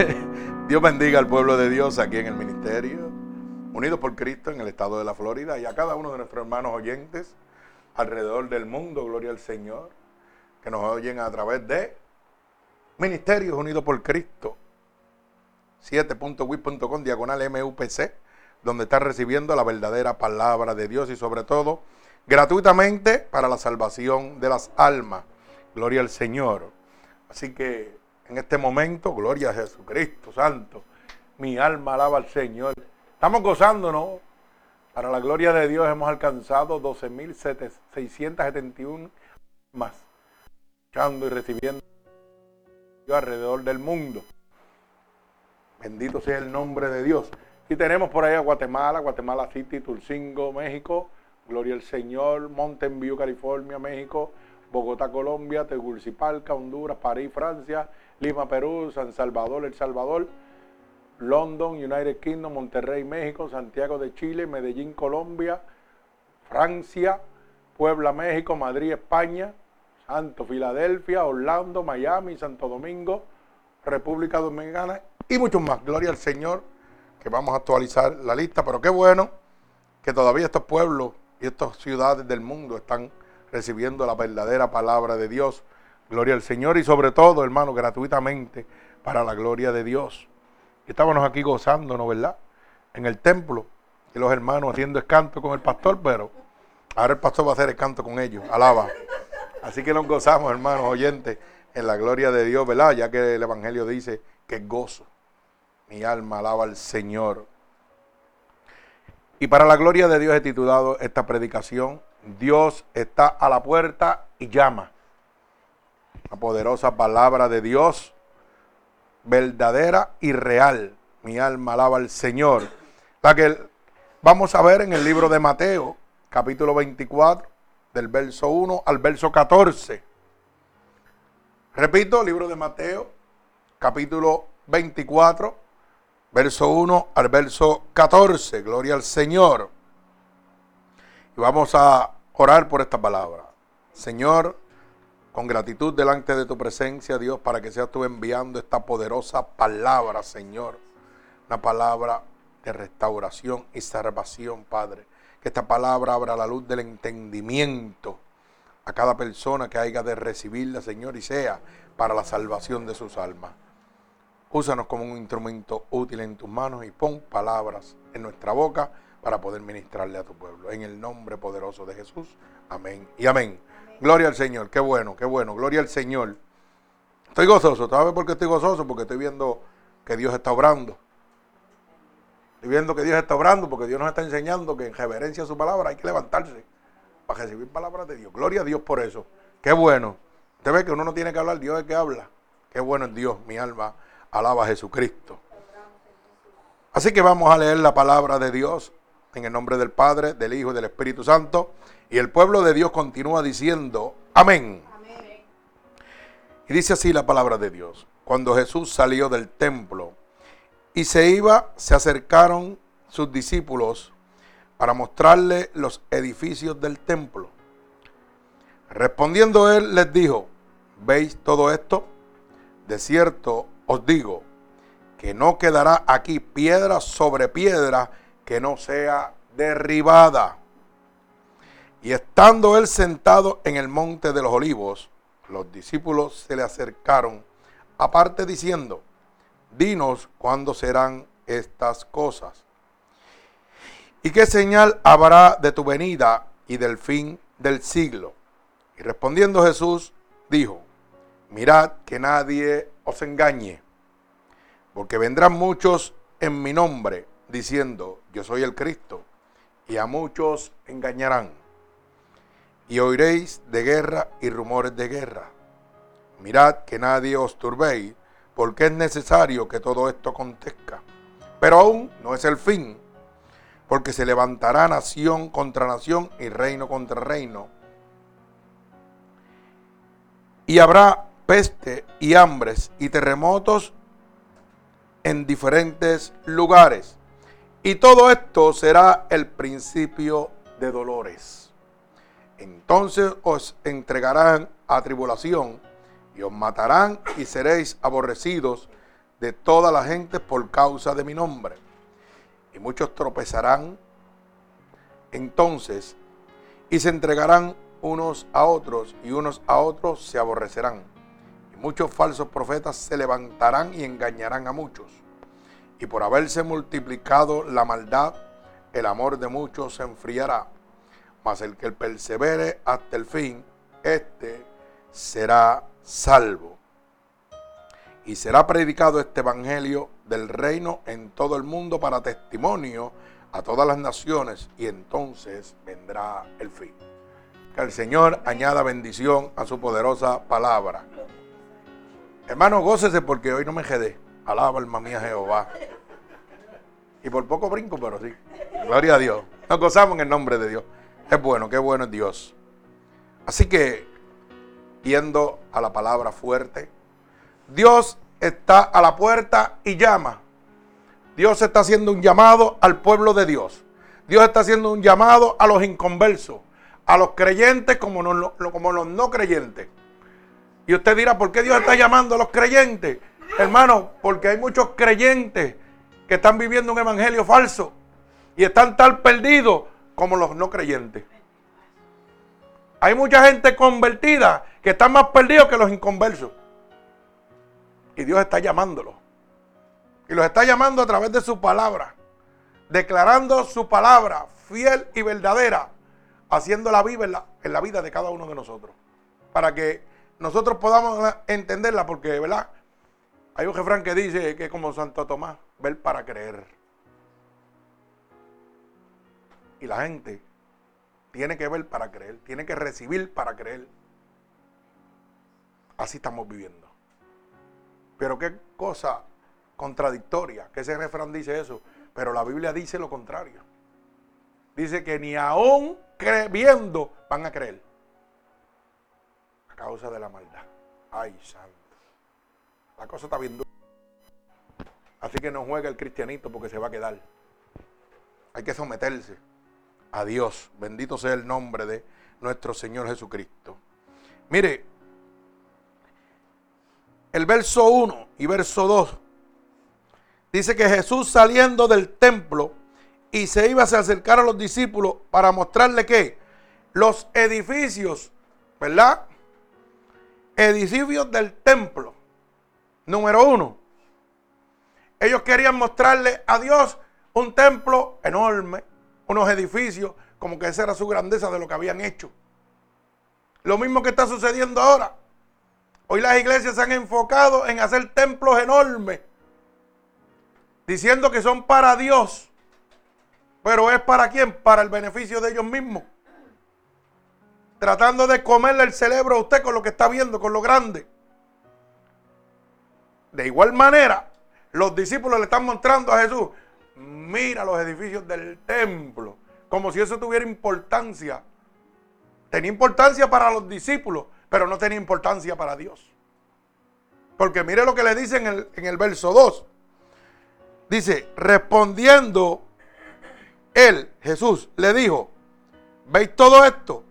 Dios bendiga al pueblo de Dios aquí en el ministerio, unidos por Cristo en el estado de la Florida y a cada uno de nuestros hermanos oyentes alrededor del mundo, gloria al Señor, que nos oyen a través de Ministerios Unidos por Cristo, 7.wit.com, diagonal MUPC, donde está recibiendo la verdadera palabra de Dios y sobre todo gratuitamente para la salvación de las almas. Gloria al Señor. Así que en este momento, gloria a Jesucristo Santo. Mi alma alaba al Señor. Estamos gozándonos. Para la gloria de Dios hemos alcanzado 12.671 más. Escuchando y recibiendo alrededor del mundo. Bendito sea el nombre de Dios. Y tenemos por ahí a Guatemala, Guatemala City, Tulcingo, México. Gloria al Señor, Mountain View, California, México. Bogotá, Colombia, Tegucigalpa, Honduras, París, Francia, Lima, Perú, San Salvador, El Salvador, London, United Kingdom, Monterrey, México, Santiago de Chile, Medellín, Colombia, Francia, Puebla, México, Madrid, España, Santo, Filadelfia, Orlando, Miami, Santo Domingo, República Dominicana y muchos más. Gloria al Señor, que vamos a actualizar la lista, pero qué bueno que todavía estos pueblos y estas ciudades del mundo están recibiendo la verdadera palabra de Dios. Gloria al Señor y sobre todo, hermano, gratuitamente para la gloria de Dios. estábamos aquí gozándonos, ¿verdad? En el templo y los hermanos haciendo escanto con el pastor, pero ahora el pastor va a hacer escanto con ellos. Alaba. Así que nos gozamos, hermanos oyentes, en la gloria de Dios, ¿verdad? Ya que el Evangelio dice que gozo. Mi alma alaba al Señor. Y para la gloria de Dios he titulado esta predicación, Dios está a la puerta y llama. La poderosa palabra de Dios, verdadera y real. Mi alma alaba al Señor. La que vamos a ver en el libro de Mateo, capítulo 24, del verso 1 al verso 14. Repito, libro de Mateo, capítulo 24, verso 1 al verso 14. Gloria al Señor. Y vamos a orar por esta palabra. Señor, con gratitud delante de tu presencia, Dios, para que seas tú enviando esta poderosa palabra, Señor. Una palabra de restauración y salvación, Padre. Que esta palabra abra la luz del entendimiento a cada persona que haya de recibirla, Señor, y sea para la salvación de sus almas. Úsanos como un instrumento útil en tus manos y pon palabras en nuestra boca para poder ministrarle a tu pueblo. En el nombre poderoso de Jesús. Amén y amén. Gloria al Señor. Qué bueno, qué bueno. Gloria al Señor. Estoy gozoso. ¿Sabes por qué estoy gozoso? Porque estoy viendo que Dios está obrando. Estoy viendo que Dios está obrando porque Dios nos está enseñando que en reverencia a su palabra hay que levantarse para recibir palabras de Dios. Gloria a Dios por eso. Qué bueno. Usted ve que uno no tiene que hablar, Dios es que habla. Qué bueno es Dios. Mi alma alaba a Jesucristo. Así que vamos a leer la palabra de Dios en el nombre del Padre, del Hijo y del Espíritu Santo. Y el pueblo de Dios continúa diciendo, amén. Y dice así la palabra de Dios. Cuando Jesús salió del templo y se iba, se acercaron sus discípulos para mostrarle los edificios del templo. Respondiendo él les dijo, ¿veis todo esto? De cierto os digo que no quedará aquí piedra sobre piedra que no sea derribada. Y estando él sentado en el monte de los olivos, los discípulos se le acercaron aparte diciendo, dinos cuándo serán estas cosas. ¿Y qué señal habrá de tu venida y del fin del siglo? Y respondiendo Jesús, dijo, mirad que nadie os engañe, porque vendrán muchos en mi nombre diciendo, yo soy el Cristo, y a muchos engañarán. Y oiréis de guerra y rumores de guerra. Mirad que nadie os turbéis, porque es necesario que todo esto acontezca. Pero aún no es el fin, porque se levantará nación contra nación y reino contra reino. Y habrá peste y hambres y terremotos en diferentes lugares. Y todo esto será el principio de dolores. Entonces os entregarán a tribulación y os matarán y seréis aborrecidos de toda la gente por causa de mi nombre. Y muchos tropezarán entonces y se entregarán unos a otros y unos a otros se aborrecerán. Y muchos falsos profetas se levantarán y engañarán a muchos. Y por haberse multiplicado la maldad, el amor de muchos se enfriará. Mas el que persevere hasta el fin, éste será salvo. Y será predicado este evangelio del reino en todo el mundo para testimonio a todas las naciones y entonces vendrá el fin. Que el Señor añada bendición a su poderosa palabra. Hermano, gócese porque hoy no me quedé. Alaba alma mía Jehová. Y por poco brinco, pero sí. Gloria a Dios. Nos gozamos en el nombre de Dios. Es bueno, qué bueno es Dios. Así que, yendo a la palabra fuerte, Dios está a la puerta y llama. Dios está haciendo un llamado al pueblo de Dios. Dios está haciendo un llamado a los inconversos, a los creyentes como, como los no creyentes. Y usted dirá, ¿por qué Dios está llamando a los creyentes? Hermano, porque hay muchos creyentes que están viviendo un evangelio falso y están tan perdidos como los no creyentes. Hay mucha gente convertida que están más perdidos que los inconversos. Y Dios está llamándolos. Y los está llamando a través de su palabra. Declarando su palabra fiel y verdadera. Haciéndola viva en en la vida de cada uno de nosotros. Para que nosotros podamos entenderla. Porque, ¿verdad? Hay un refrán que dice que es como Santo Tomás. Ver para creer. Y la gente tiene que ver para creer. Tiene que recibir para creer. Así estamos viviendo. Pero qué cosa contradictoria, que ese refrán dice eso, pero la Biblia dice lo contrario. Dice que ni aún viendo van a creer. A causa de la maldad. Ay, santo. La cosa está bien dura. Así que no juega el cristianito porque se va a quedar. Hay que someterse a Dios. Bendito sea el nombre de nuestro Señor Jesucristo. Mire, el verso 1 y verso 2 dice que Jesús saliendo del templo y se iba a acercar a los discípulos para mostrarle que los edificios, ¿verdad? Edificios del templo. Número uno. Ellos querían mostrarle a Dios un templo enorme, unos edificios, como que esa era su grandeza de lo que habían hecho. Lo mismo que está sucediendo ahora. Hoy las iglesias se han enfocado en hacer templos enormes, diciendo que son para Dios, pero es para quién? Para el beneficio de ellos mismos. Tratando de comerle el cerebro a usted con lo que está viendo, con lo grande. De igual manera, los discípulos le están mostrando a Jesús, mira los edificios del templo, como si eso tuviera importancia. Tenía importancia para los discípulos, pero no tenía importancia para Dios. Porque mire lo que le dice en el, en el verso 2. Dice, respondiendo él, Jesús, le dijo, ¿veis todo esto?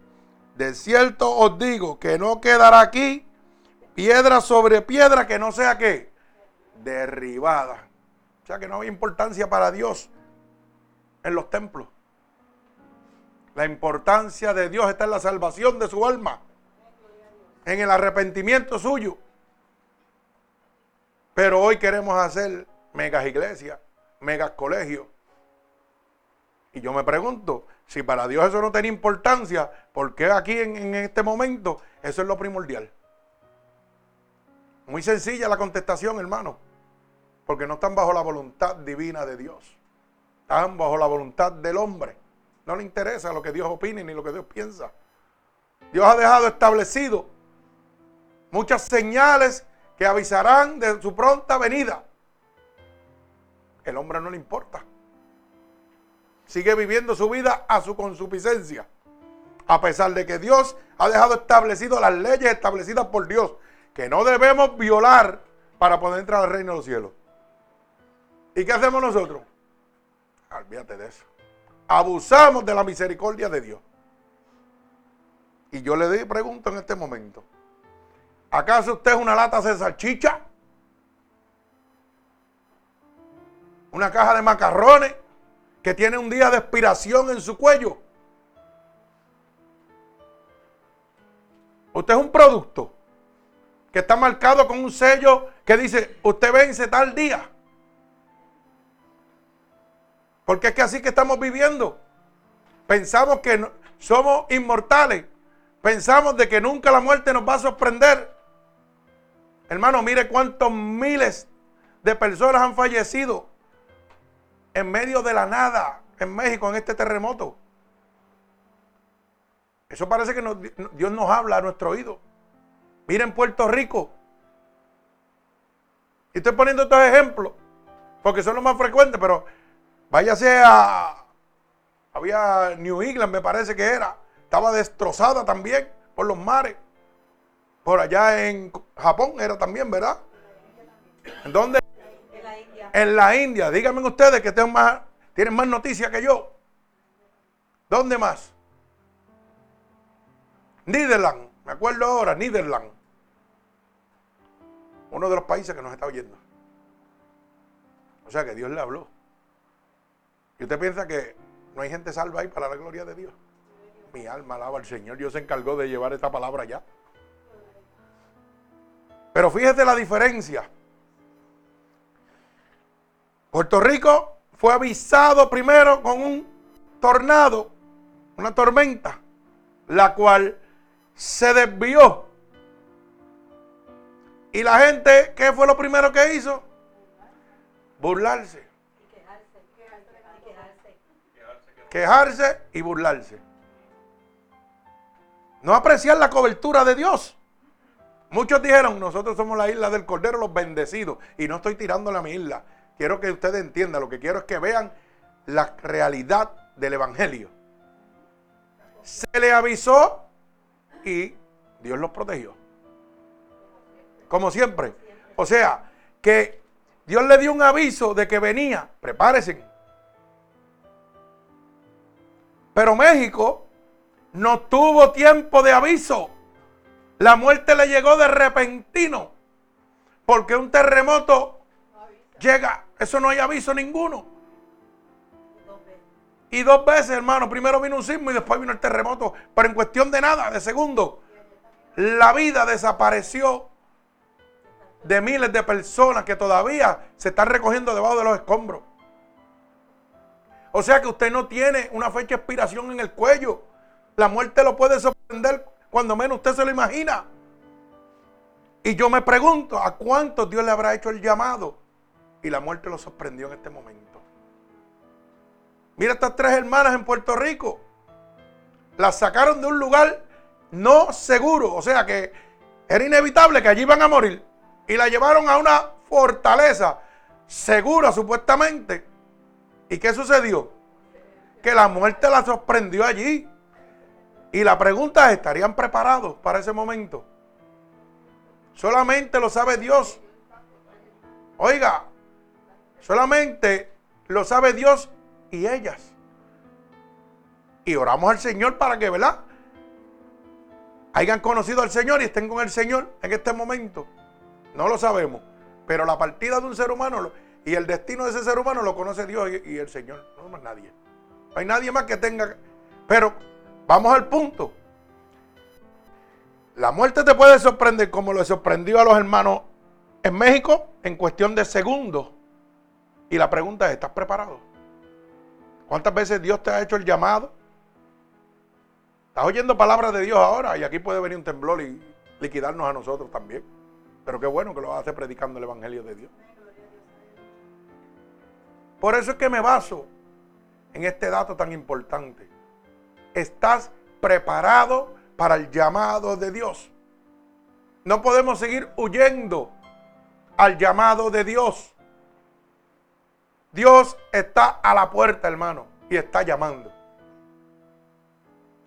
De cierto os digo que no quedará aquí piedra sobre piedra que no sea qué? Derribada. O sea que no había importancia para Dios en los templos. La importancia de Dios está en la salvación de su alma en el arrepentimiento suyo. Pero hoy queremos hacer megas iglesias, megas colegios. Y yo me pregunto, si para Dios eso no tiene importancia, ¿por qué aquí en, en este momento eso es lo primordial? Muy sencilla la contestación, hermano. Porque no están bajo la voluntad divina de Dios. Están bajo la voluntad del hombre. No le interesa lo que Dios opine ni lo que Dios piensa. Dios ha dejado establecido muchas señales que avisarán de su pronta venida. El hombre no le importa. Sigue viviendo su vida a su consuficiencia. A pesar de que Dios ha dejado establecido las leyes establecidas por Dios, que no debemos violar para poder entrar al reino de los cielos. ¿Y qué hacemos nosotros? Olvídate de eso. Abusamos de la misericordia de Dios. Y yo le pregunto en este momento, ¿Acaso usted es una lata de salchicha? una caja de macarrones que tiene un día de expiración en su cuello. Usted es un producto que está marcado con un sello que dice, usted vence tal día. Porque es que así que estamos viviendo. Pensamos que somos inmortales. Pensamos de que nunca la muerte nos va a sorprender. Hermano, mire cuántos miles de personas han fallecido en medio de la nada en México en este terremoto. Eso parece que Dios nos habla a nuestro oído. Miren Puerto Rico. Y estoy poniendo estos ejemplos porque son los más frecuentes, pero váyase a. Había New England, me parece que era. Estaba destrozada también por los mares. Por allá en Japón era también, ¿verdad? ¿En dónde? En la India. En la India. Díganme ustedes que tienen más, tienen noticias que yo. ¿Dónde más? Niderland. Me acuerdo ahora, Niderland. Uno de los países que nos está oyendo. O sea que Dios le habló. Y usted piensa que no hay gente salva ahí para la gloria de Dios. Mi alma alaba al Señor. Dios se encargó de llevar esta palabra allá. Pero fíjese la diferencia. Puerto Rico fue avisado primero con un tornado, una tormenta, la cual se desvió y la gente, ¿qué fue lo primero que hizo? Burlarse. Quejarse y burlarse. No apreciar la cobertura de Dios. Muchos dijeron, nosotros somos la isla del Cordero, los bendecidos. Y no estoy tirándole a mi isla. Quiero que ustedes entiendan, lo que quiero es que vean la realidad del Evangelio. Se le avisó y Dios los protegió como siempre. O sea, que Dios le dio un aviso de que venía, prepárense. Pero México no tuvo tiempo de aviso. La muerte le llegó de repentino. Porque un terremoto llega, eso no hay aviso ninguno. Y dos veces, hermano, primero vino un sismo y después vino el terremoto, pero en cuestión de nada, de segundo, la vida desapareció de miles de personas que todavía se están recogiendo debajo de los escombros. O sea que usted no tiene una fecha de expiración en el cuello. La muerte lo puede sorprender cuando menos usted se lo imagina. Y yo me pregunto, ¿a cuántos Dios le habrá hecho el llamado? Y la muerte lo sorprendió en este momento. Mira estas tres hermanas en Puerto Rico. Las sacaron de un lugar no seguro. O sea que era inevitable que allí iban a morir y la llevaron a una fortaleza segura supuestamente. ¿Y qué sucedió? Que la muerte la sorprendió allí. Y la pregunta es, ¿estarían preparados para ese momento? Solamente lo sabe Dios. Oiga, solamente lo sabe Dios y ellas. Y oramos al Señor para que, ¿verdad? Hayan conocido al Señor y estén con el Señor en este momento. No lo sabemos. Pero la partida de un ser humano y el destino de ese ser humano lo conoce Dios y, el Señor. No más nadie. No hay nadie más que tenga. Pero vamos al punto. La muerte te puede sorprender como lo sorprendió a los hermanos en México en cuestión de segundos. Y la pregunta es, ¿estás preparado? ¿Cuántas veces Dios te ha hecho el llamado? Estás oyendo palabras de Dios ahora y aquí puede venir un temblor y liquidarnos a nosotros también. Pero qué bueno que lo hace predicando el Evangelio de Dios. Por eso es que me baso en este dato tan importante. Estás preparado para el llamado de Dios. No podemos seguir huyendo al llamado de Dios. Dios está a la puerta, hermano, y está llamando.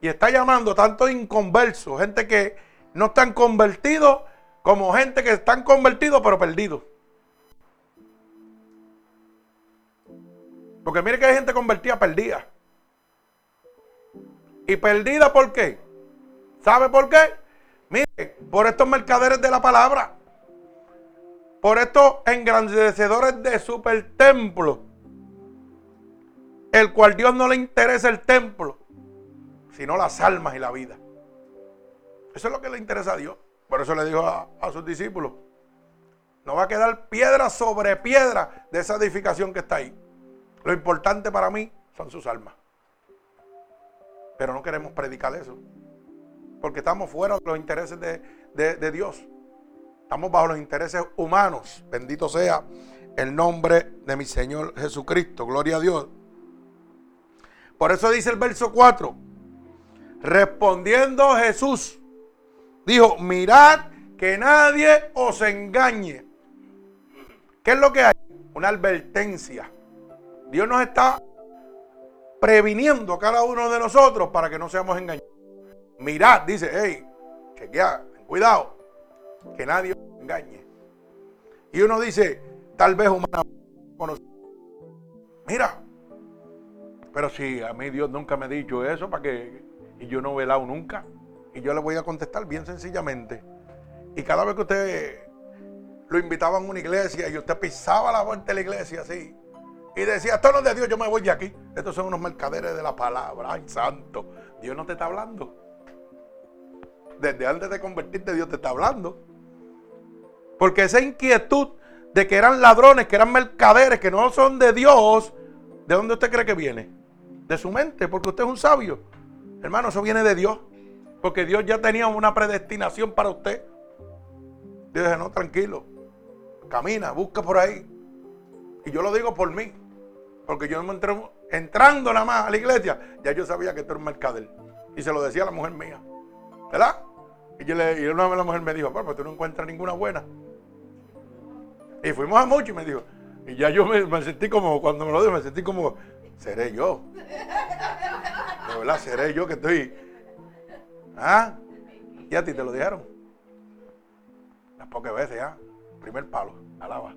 Y está llamando tanto inconversos, gente que no están convertidos como gente que están convertidos pero perdidos. Porque mire que hay gente convertida perdida. ¿Y perdida por qué? ¿Sabe por qué? Mire, por estos mercaderes de la palabra. Por estos engrandecedores de super templo. el cual Dios no le interesa el templo, sino las almas y la vida. Eso es lo que le interesa a Dios. Por eso le dijo a, a sus discípulos, no va a quedar piedra sobre piedra de esa edificación que está ahí. Lo importante para mí son sus almas. Pero no queremos predicar eso. Porque estamos fuera de los intereses de, Dios. Estamos bajo los intereses humanos. Bendito sea el nombre de mi Señor Jesucristo. Gloria a Dios. Por eso dice el verso 4. Respondiendo Jesús, dijo, mirad que nadie os engañe. ¿Qué es lo que hay? Una advertencia. Dios nos está previniendo a cada uno de nosotros para que no seamos engañados. Mirad, dice, hey, chequea, cuidado, que nadie os engañe. Y uno dice, tal vez humanamente, mira, pero si a mí Dios nunca me ha dicho eso, ¿para qué? Y yo no he velado nunca. Y yo le voy a contestar bien sencillamente. Y cada vez que usted lo invitaban a una iglesia y usted pisaba la puerta de la iglesia así, y decía, esto no es de Dios, yo me voy de aquí. Estos son unos mercaderes de la palabra. Ay, santo. Dios no te está hablando. Desde antes de convertirte, Dios te está hablando. Porque esa inquietud de que eran ladrones, que eran mercaderes, que no son de Dios, ¿de dónde usted cree que viene? De su mente, porque usted es un sabio. Hermano, eso viene de Dios. Porque Dios ya tenía una predestinación para usted. Dios dice, no, tranquilo. Camina, busca por ahí. Y yo lo digo por mí. Porque yo me entré, entrando nada más a la iglesia, ya yo sabía que tú eres mercader. Y se lo decía a la mujer mía. ¿Verdad? Y, yo le, y una vez la mujer me dijo, pero tú no encuentras ninguna buena. Y fuimos a mucho y me dijo, y ya yo me, sentí como, cuando me lo dijo, me sentí como, seré yo. De verdad, seré yo que estoy. ¿Ah? Y a ti te lo dijeron. Las pocas veces, ¿ah? Primer palo, alaba.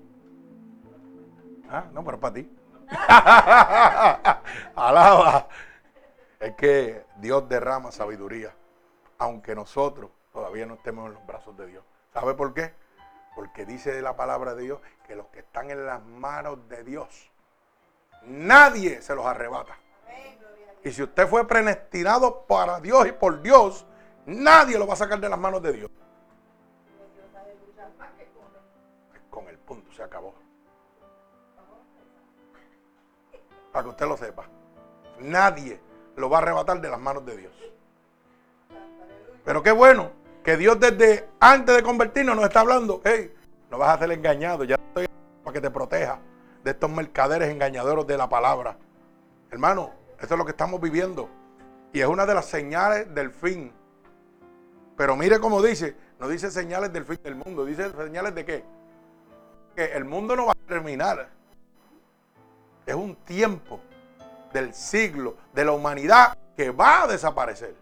¿Ah? No, pero para ti. Alaba. Es que Dios derrama sabiduría, aunque nosotros todavía no estemos en los brazos de Dios. ¿Sabe por qué? Porque dice la palabra de Dios que los que están en las manos de Dios, nadie se los arrebata. Y si usted fue predestinado para Dios y por Dios, nadie lo va a sacar de las manos de Dios. Para que usted lo sepa. Nadie lo va a arrebatar de las manos de Dios. Pero qué bueno que Dios desde antes de convertirnos nos está hablando, hey, no vas a ser engañado, ya estoy para que te proteja de estos mercaderes engañadores de la palabra. Hermano, esto es lo que estamos viviendo. Y es una de las señales del fin. Pero mire cómo dice, no dice señales del fin del mundo, dice señales de qué. Que el mundo no va a terminar. Es un tiempo del siglo, de la humanidad que va a desaparecer.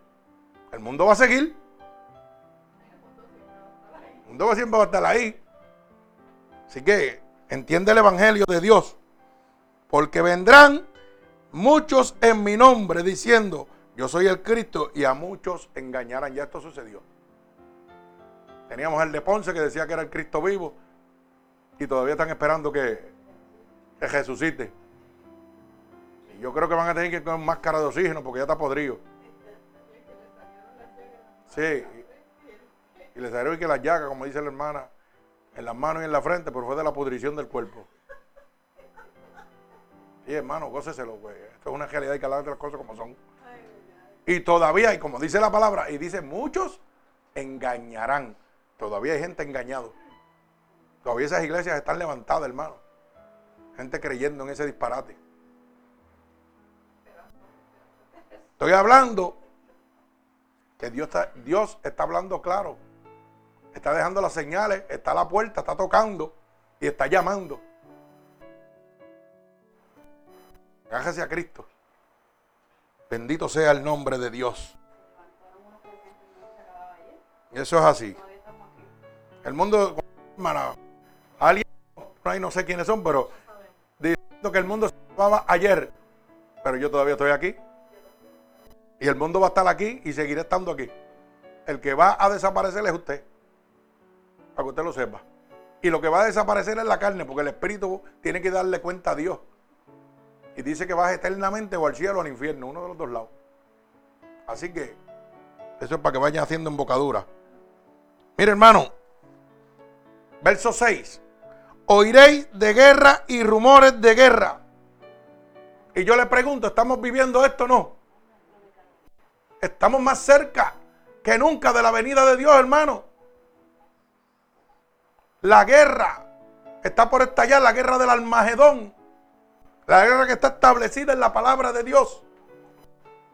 El mundo va a seguir. El mundo siempre va a estar ahí. Así que entiende el Evangelio de Dios. Porque vendrán muchos en mi nombre diciendo, yo soy el Cristo y a muchos engañarán. Ya esto sucedió. Teníamos el de Ponce que decía que era el Cristo vivo y todavía están esperando que, que resucite yo creo que van a tener que con máscara de oxígeno porque ya está podrido. Sí. Y les salió que la llaga, como dice la hermana, en las manos y en la frente, pero fue de la pudrición del cuerpo. Sí, hermano, góceselo, güey. Esto es una realidad y que hablar de las cosas como son. Y todavía, y como dice la palabra, y dice, muchos engañarán. Todavía hay gente engañado. Todavía esas iglesias están levantadas, hermano. Gente creyendo en ese disparate. Estoy hablando que Dios está, Dios está hablando claro. Está dejando las señales, está a la puerta, está tocando y está llamando. Cájese a Cristo. Bendito sea el nombre de Dios. Eso es así. El mundo, hermana, alguien, no sé quiénes son, pero diciendo que el mundo se acababa ayer, pero yo todavía estoy aquí. Y el mundo va a estar aquí y seguirá estando aquí. El que va a desaparecer es usted. Para que usted lo sepa. Y lo que va a desaparecer es la carne, porque el espíritu tiene que darle cuenta a Dios. y dice que vas eternamente o al cielo o al infierno, uno de los dos lados. Así que eso es para que vayan haciendo embocadura. Mire, hermano, verso 6. Oiréis de guerra y rumores de guerra. Y yo le pregunto, ¿estamos viviendo esto o no? Estamos más cerca que nunca de la venida de Dios, hermano. La guerra está por estallar, la guerra del Almagedón. La guerra que está establecida en la palabra de Dios.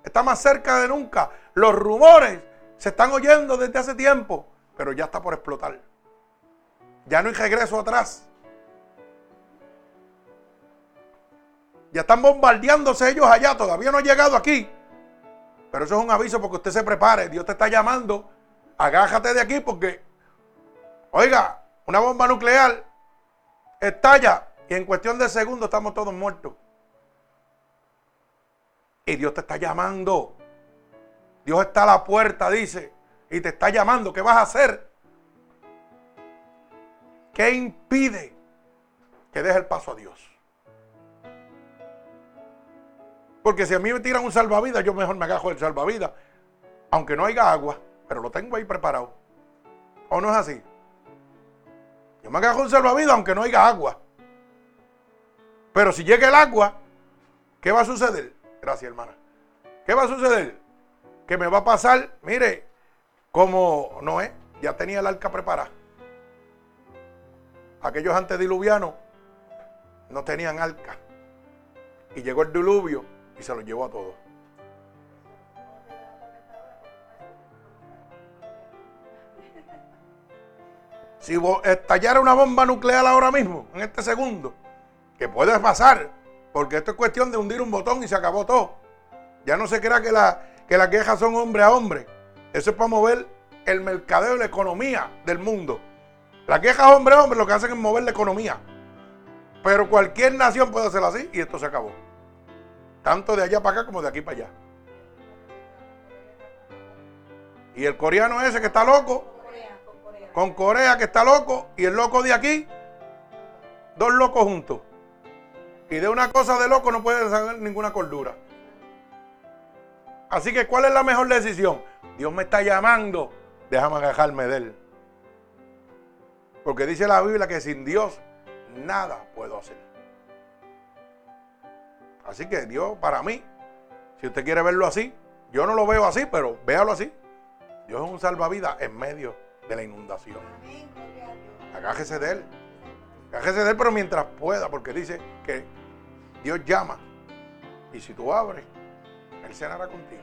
Está más cerca de nunca. Los rumores se están oyendo desde hace tiempo, pero ya está por explotar. Ya no hay regreso atrás. Ya están bombardeándose ellos allá, todavía no ha llegado aquí. Pero eso es un aviso porque usted se prepare. Dios te está llamando. Agájate de aquí porque, oiga, una bomba nuclear estalla y en cuestión de segundos estamos todos muertos. Y Dios te está llamando. Dios está a la puerta, dice, y te está llamando. ¿Qué vas a hacer? ¿Qué impide que deje el paso a Dios? Porque si a mí me tiran un salvavidas, yo mejor me agajo del salvavidas. Aunque no haya agua, pero lo tengo ahí preparado. ¿O no es así? Yo me agajo un salvavidas aunque no haya agua. Pero si llega el agua, ¿qué va a suceder? Gracias, hermana. ¿Qué va a suceder? Que me va a pasar, mire, como Noé ya tenía el arca preparada. Aquellos antediluvianos no tenían arca. Y llegó el diluvio y se lo llevó a todos. Si estallara una bomba nuclear ahora mismo, en este segundo, que puede pasar, porque esto es cuestión de hundir un botón y se acabó todo. Ya no se crea que, la, que las quejas son hombre a hombre. Eso es para mover el mercadeo la economía del mundo. Las quejas hombre a hombre lo que hacen es mover la economía. Pero cualquier nación puede hacerlo así y esto se acabó. Tanto de allá para acá como de aquí para allá. Y el coreano ese que está loco, con Corea que está loco, y el loco de aquí, dos locos juntos. Y de una cosa de loco no puede saber ninguna cordura. Así que, ¿cuál es la mejor decisión? Dios me está llamando, déjame agajarme de Él. Porque dice la Biblia que sin Dios nada puedo hacer. Así que Dios, para mí, si usted quiere verlo así, yo no lo veo así, pero véalo así. Dios es un salvavidas en medio de la inundación. Agájese de él. Agájese de él, pero mientras pueda, porque dice que Dios llama. Y si tú abres, Él cenará contigo.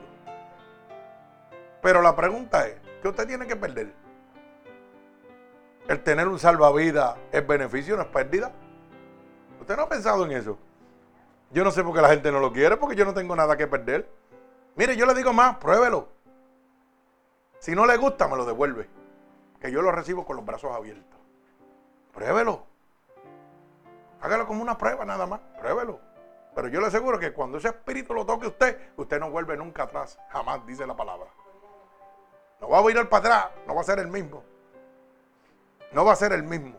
Pero la pregunta es, ¿qué usted tiene que perder? ¿El tener un salvavidas es beneficio, no es pérdida? ¿Usted no ha pensado en eso? Yo no sé por qué la gente no lo quiere, porque yo no tengo nada que perder. Mire, yo le digo más, pruébelo. Si no le gusta, me lo devuelve. Que yo lo recibo con los brazos abiertos. Pruébelo. Hágalo como una prueba nada más. Pruébelo. Pero yo le aseguro que cuando ese espíritu lo toque a usted, usted no vuelve nunca atrás. Jamás dice la palabra. No va a ir para atrás. No va a ser el mismo. No va a ser el mismo.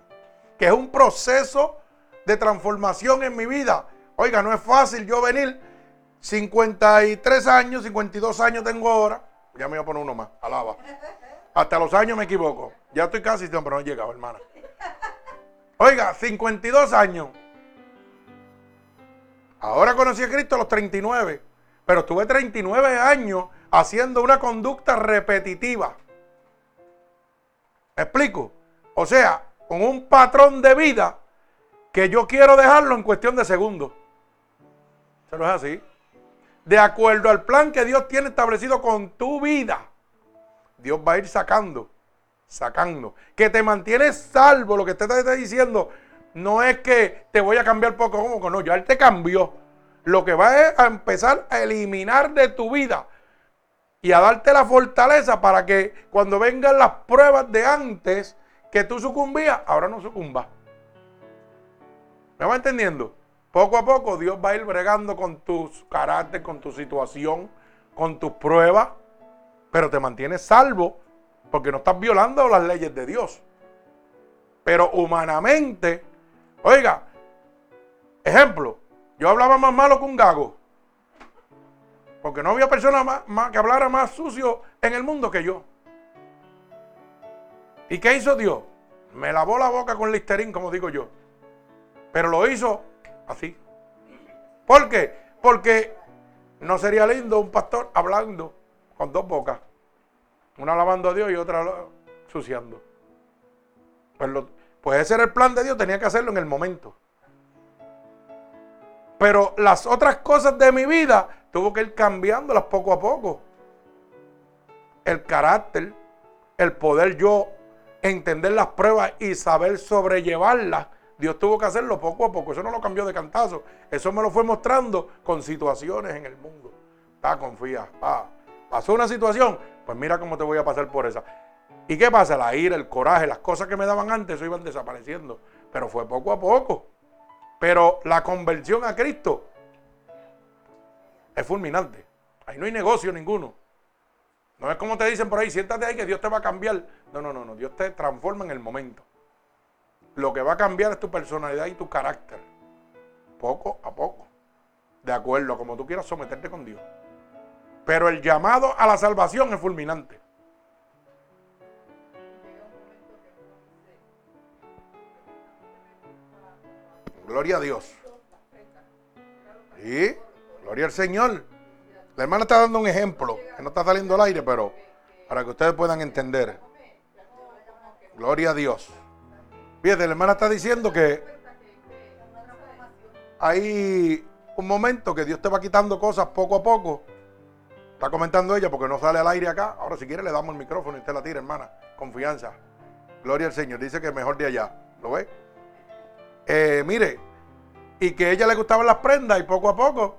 Que es un proceso de transformación en mi vida Oiga, no es fácil yo venir 53 años, 52 años tengo ahora. Ya me voy a poner uno más, alaba. Hasta los años me equivoco. Ya estoy casi, pero no he llegado, hermana. Oiga, 52 años. Ahora conocí a Cristo a los 39, pero estuve 39 años haciendo una conducta repetitiva. ¿Me explico? O sea, con un patrón de vida que yo quiero dejarlo en cuestión de segundos. Eso no es así. De acuerdo al plan que Dios tiene establecido con tu vida, Dios va a ir sacando, sacando. Que te mantienes salvo, lo que te está diciendo, no es que te voy a cambiar poco como no, ya Él te cambió. Lo que va es a empezar a eliminar de tu vida y a darte la fortaleza para que cuando vengan las pruebas de antes que tú sucumbías, ahora no sucumbas. ¿Me va entendiendo? Poco a poco Dios va a ir bregando con tu carácter, con tu situación, con tus pruebas, pero te mantienes salvo porque no estás violando las leyes de Dios. Pero humanamente, oiga, ejemplo, Yo hablaba más malo que un gago. Porque no había persona más, que hablara más sucio en el mundo que yo. ¿Y qué hizo Dios? Me lavó la boca con listerín, como digo yo. Pero lo hizo así. ¿Por qué? Porque no sería lindo un pastor hablando con dos bocas. Una alabando a Dios y otra suciando. Pues, pues ese era el plan de Dios, tenía que hacerlo en el momento. Pero las otras cosas de mi vida tuvo que ir cambiándolas poco a poco. El carácter, el poder yo entender las pruebas y saber sobrellevarlas. Dios tuvo que hacerlo poco a poco. Eso no lo cambió de cantazo. Eso me lo fue mostrando con situaciones en el mundo. Está confía. pasó una situación. Pues mira cómo te voy a pasar por esa. ¿Y qué pasa? La ira, el coraje, las cosas que me daban antes, eso iban desapareciendo. Pero fue poco a poco. Pero la conversión a Cristo es fulminante. Ahí no hay negocio ninguno. No es como te dicen por ahí, siéntate ahí que Dios te va a cambiar. No, no, no, no. Dios te transforma en el momento. Lo que va a cambiar es tu personalidad y tu carácter. Poco a poco. De acuerdo, como tú quieras someterte con Dios. Pero el llamado a la salvación es fulminante. Gloria a Dios. Y gloria al Señor. La hermana está dando un ejemplo, que no está saliendo al aire, pero para que ustedes puedan entender. Gloria a Dios. Fíjate, la hermana está diciendo que hay un momento que Dios te va quitando cosas poco a poco. Está comentando ella porque no sale al aire acá. Ahora si quiere le damos el micrófono y usted la tira, hermana. Confianza. Gloria al Señor. Dice que mejor de allá. ¿Lo ve? Eh, mire, y que a ella le gustaban las prendas y poco a poco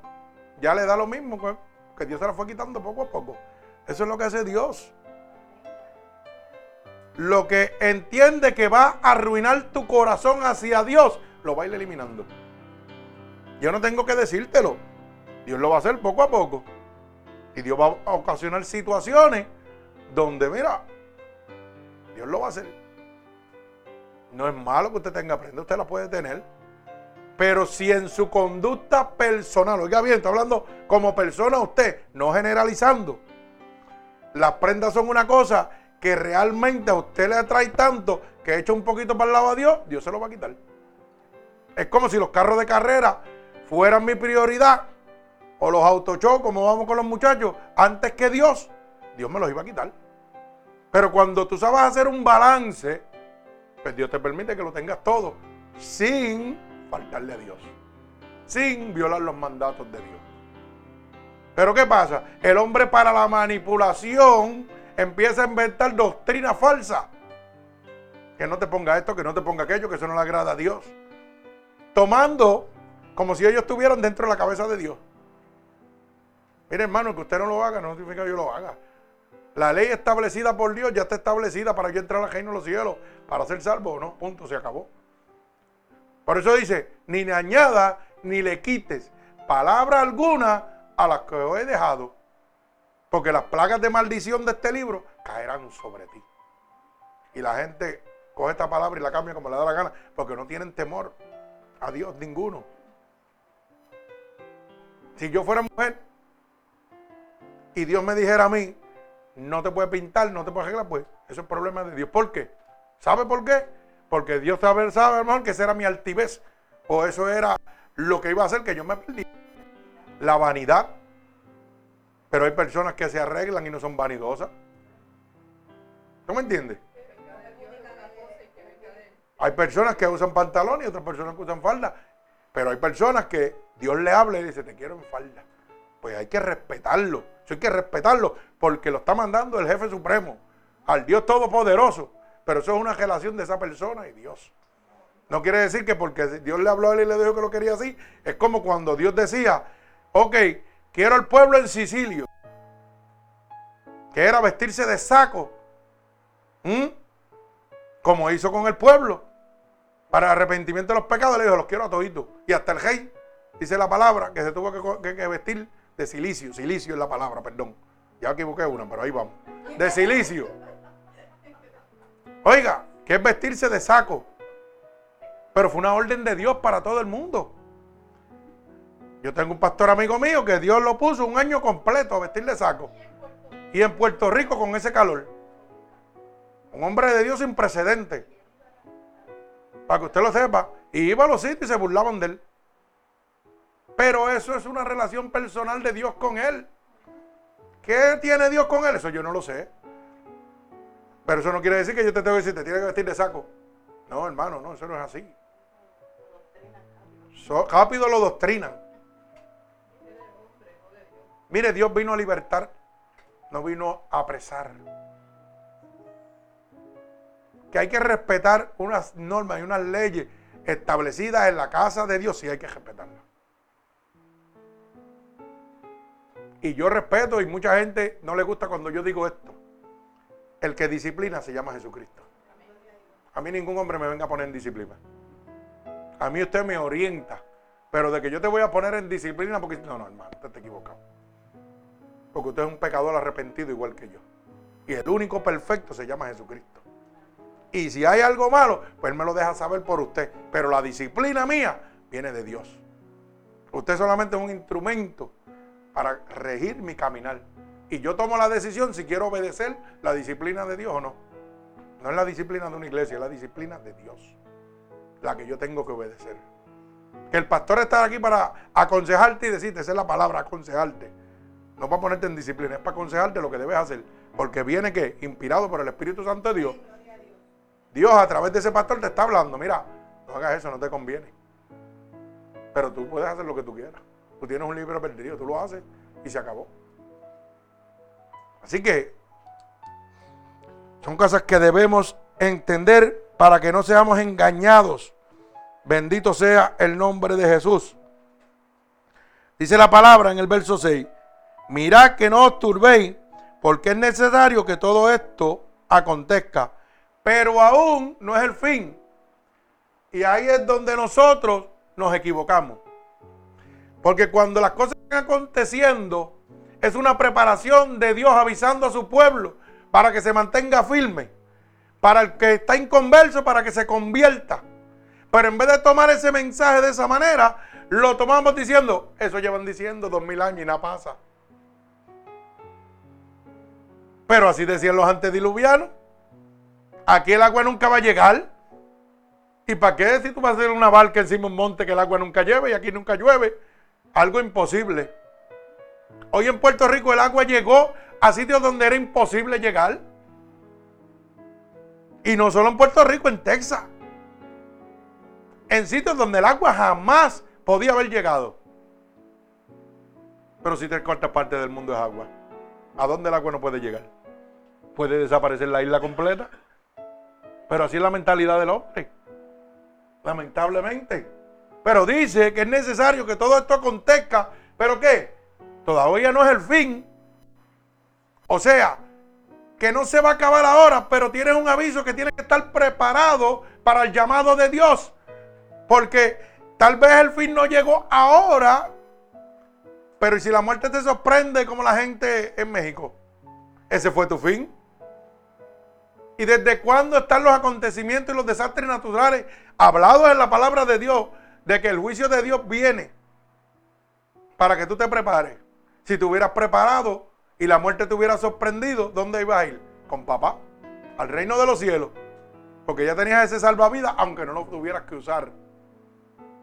ya le da lo mismo, pues, que Dios se la fue quitando poco a poco. Eso es lo que hace Dios. Lo que entiende que va a arruinar tu corazón hacia Dios, lo va a ir eliminando. Yo no tengo que decírtelo. Dios lo va a hacer poco a poco. Y Dios va a ocasionar situaciones donde, mira, Dios lo va a hacer. No es malo que usted tenga prenda, usted la puede tener. Pero si en su conducta personal, oiga bien, está hablando como persona usted, no generalizando. Las prendas son una cosa que realmente a usted le atrae tanto que echa un poquito para el lado a Dios, Dios se lo va a quitar. Es como si los carros de carrera fueran mi prioridad, o los autochos, como vamos con los muchachos, antes que Dios, Dios me los iba a quitar. Pero cuando tú sabes hacer un balance, pues Dios te permite que lo tengas todo sin faltarle a Dios, sin violar los mandatos de Dios. Pero ¿qué pasa? El hombre para la manipulación empieza a inventar doctrina falsa. Que no te ponga esto, que no te ponga aquello, que eso no le agrada a Dios. Tomando como si ellos estuvieran dentro de la cabeza de Dios. Mire hermano, que usted no lo haga no significa que yo lo haga. La ley establecida por Dios ya está establecida para yo entrar al reino de los cielos, para ser salvo o no. Punto, se acabó. Por eso dice, ni le añada ni le quites palabra alguna a las que os he dejado, porque las plagas de maldición de este libro caerán sobre ti. Y la gente coge esta palabra y la cambia como le da la gana, porque no tienen temor a Dios ninguno. Si yo fuera mujer y Dios me dijera a mí, no te puede pintar, no te puede arreglar, pues eso es problema de Dios. ¿Por qué? ¿Sabe por qué? Porque Dios sabe, sabe, hermano, que esa era mi altivez. O eso era lo que iba a hacer que yo me perdí. La vanidad. Pero hay personas que se arreglan y no son vanidosas. ¿No me entiendes? Hay personas que usan pantalón y otras personas que usan falda. Pero hay personas que Dios le habla y dice, te quiero en falda. Pues hay que respetarlo. Eso hay que respetarlo porque lo está mandando el jefe supremo, al Dios Todopoderoso. Pero eso es una relación de esa persona y Dios. No quiere decir que porque Dios le habló a él y le dijo que lo quería así. Es como cuando Dios decía, ok, quiero al pueblo en Sicilio. Que era vestirse de saco. Como hizo con el pueblo. Para arrepentimiento de los pecados le dijo, los quiero a toditos. Y hasta el rey, dice la palabra, que se tuvo que, que vestir de silicio. Silicio es la palabra, perdón. Ya equivoqué una, pero ahí vamos. De silicio. Oiga, que es vestirse de saco. Pero fue una orden de Dios para todo el mundo. Yo tengo un pastor amigo mío que Dios lo puso un año completo a vestir de saco. Y en Puerto Rico con ese calor. Un hombre de Dios sin precedente. Para que usted lo sepa. Y iba a los sitios y se burlaban de él. Pero eso es una relación personal de Dios con él. ¿Qué tiene Dios con él? Eso yo no lo sé. Pero eso no quiere decir que yo te tengo que decir, te tiene que vestir de saco. No, hermano, no, eso no es así. rápido lo doctrinan. Mire, Dios vino a libertar, no vino a apresar. Que hay que respetar unas normas y unas leyes establecidas en la casa de Dios, sí hay que respetarlas. Y yo respeto y mucha gente no le gusta cuando yo digo esto. El que disciplina se llama Jesucristo. A mí ningún hombre me venga a poner en disciplina. A mí usted me orienta. Pero de que yo te voy a poner en disciplina porque... No, no, hermano, usted está equivocado. Porque usted es un pecador arrepentido igual que yo. Y el único perfecto se llama Jesucristo. Y si hay algo malo, pues me lo deja saber por usted. Pero la disciplina mía viene de Dios. Usted solamente es un instrumento para regir mi caminar. Y yo tomo la decisión si quiero obedecer la disciplina de Dios o no. No es la disciplina de una iglesia, es la disciplina de Dios. La que yo tengo que obedecer. Que el pastor está aquí para aconsejarte y decirte, esa es la palabra, aconsejarte. No para ponerte en disciplina, es para aconsejarte lo que debes hacer. Porque viene que, inspirado por el Espíritu Santo de Dios, Dios a través de ese pastor te está hablando, mira, no hagas eso, no te conviene. Pero tú puedes hacer lo que tú quieras. Tú tienes un libro perdido, tú lo haces y se acabó. Así que son cosas que debemos entender para que no seamos engañados. Bendito sea el nombre de Jesús. Dice la palabra en el verso 6. Mirad que no os turbéis, porque es necesario que todo esto acontezca. Pero aún no es el fin. Y ahí es donde nosotros nos equivocamos. Porque cuando las cosas están aconteciendo, es una preparación de Dios avisando a su pueblo para que se mantenga firme. Para el que está inconverso, para que se convierta. Pero en vez de tomar ese mensaje de esa manera, lo tomamos diciendo, eso llevan diciendo dos mil años y nada pasa. Pero así decían los antediluvianos. Aquí el agua nunca va a llegar. ¿Y para qué si tú vas a hacer una barca encima de un monte que el agua nunca lleve y aquí nunca llueve? Algo imposible. Hoy en Puerto Rico el agua llegó a sitios donde era imposible llegar. Y no solo en Puerto Rico, en Texas. En sitios donde el agua jamás podía haber llegado. Pero si tres cuartas partes del mundo es agua, ¿a dónde el agua no puede llegar? Puede desaparecer la isla completa. Pero así es la mentalidad del hombre. Lamentablemente. Pero dice que es necesario que todo esto acontezca. ¿Pero qué? Todavía no es el fin. O sea, que no se va a acabar ahora, pero tienes un aviso que tienes que estar preparado para el llamado de Dios. Porque tal vez el fin no llegó ahora, pero si la muerte te sorprende como la gente en México? Ese fue tu fin. ¿Y desde cuándo están los acontecimientos y los desastres naturales hablados en la palabra de Dios de que el juicio de Dios viene para que tú te prepares. Si te hubieras preparado y la muerte te hubiera sorprendido, ¿dónde ibas a ir? Con papá, al reino de los cielos. Porque ya tenías ese salvavidas, aunque no lo tuvieras que usar.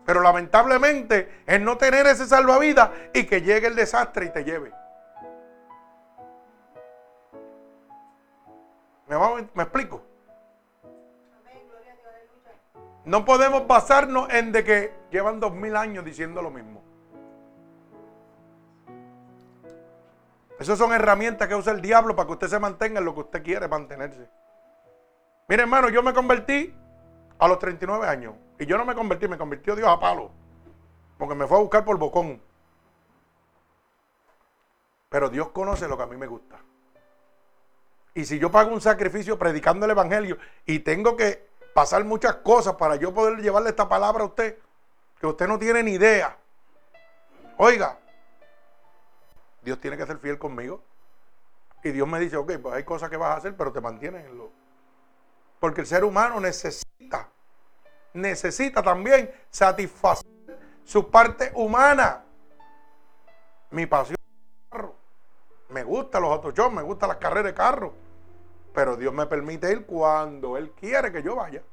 Pero lamentablemente es no tener ese salvavidas y que llegue el desastre y te lleve. ¿Me, ¿Me explico? No podemos basarnos en de que llevan dos mil años diciendo lo mismo. Esas son herramientas que usa el diablo para que usted se mantenga en lo que usted quiere mantenerse. Mire, hermano, yo me convertí a los 39 años. Y yo no me convertí, me convirtió Dios a palo. Porque me fue a buscar por bocón. Pero Dios conoce lo que a mí me gusta. Y si yo pago un sacrificio predicando el Evangelio y tengo que pasar muchas cosas para yo poder llevarle esta palabra a usted, que usted no tiene ni idea. Oiga, Dios tiene que ser fiel conmigo. Y Dios me dice, ok, pues hay cosas que vas a hacer, pero te mantienes en lo... Porque el ser humano necesita, necesita también satisfacer su parte humana. Mi pasión. Me gustan los autoshows, me gustan las carreras de carro. Pero Dios me permite ir cuando Él quiere que yo vaya.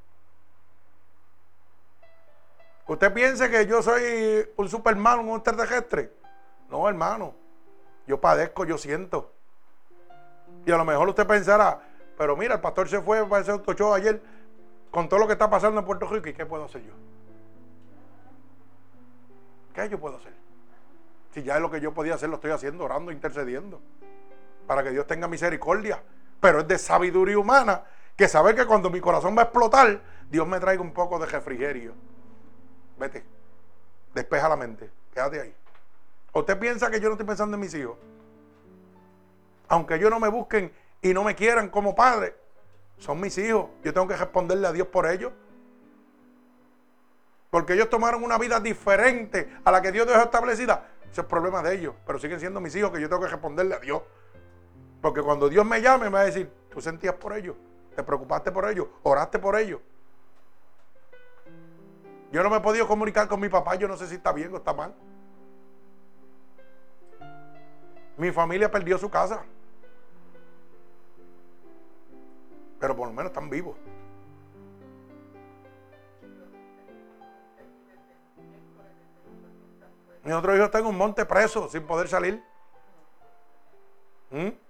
¿Usted piensa que yo soy un superman, un extraterrestre? No, hermano. Yo padezco, yo siento. Y a lo mejor usted pensará, pero mira, el pastor se fue para ese autoshow ayer con todo lo que está pasando en Puerto Rico. ¿Y qué puedo hacer yo? ¿Qué yo puedo hacer? Si ya es lo que yo podía hacer, lo estoy haciendo, orando, intercediendo. Para que Dios tenga misericordia. Pero es de sabiduría humana que saber que cuando mi corazón va a explotar, Dios me traiga un poco de refrigerio. Vete. Despeja la mente. Quédate ahí. ¿Usted piensa que yo no estoy pensando en mis hijos? Aunque ellos no me busquen y no me quieran como padre, son mis hijos. Yo tengo que responderle a Dios por ellos. Porque ellos tomaron una vida diferente a la que Dios dejó establecida. Ese es problema de ellos. Pero siguen siendo mis hijos que yo tengo que responderle a Dios. Porque cuando Dios me llame, me va a decir, tú sentías por ellos, te preocupaste por ellos, oraste por ellos. Yo no me he podido comunicar con mi papá, yo no sé si está bien o está mal. Mi familia perdió su casa. Pero por lo menos están vivos. Mi otro hijo está en un monte preso sin poder salir. ¿Mm?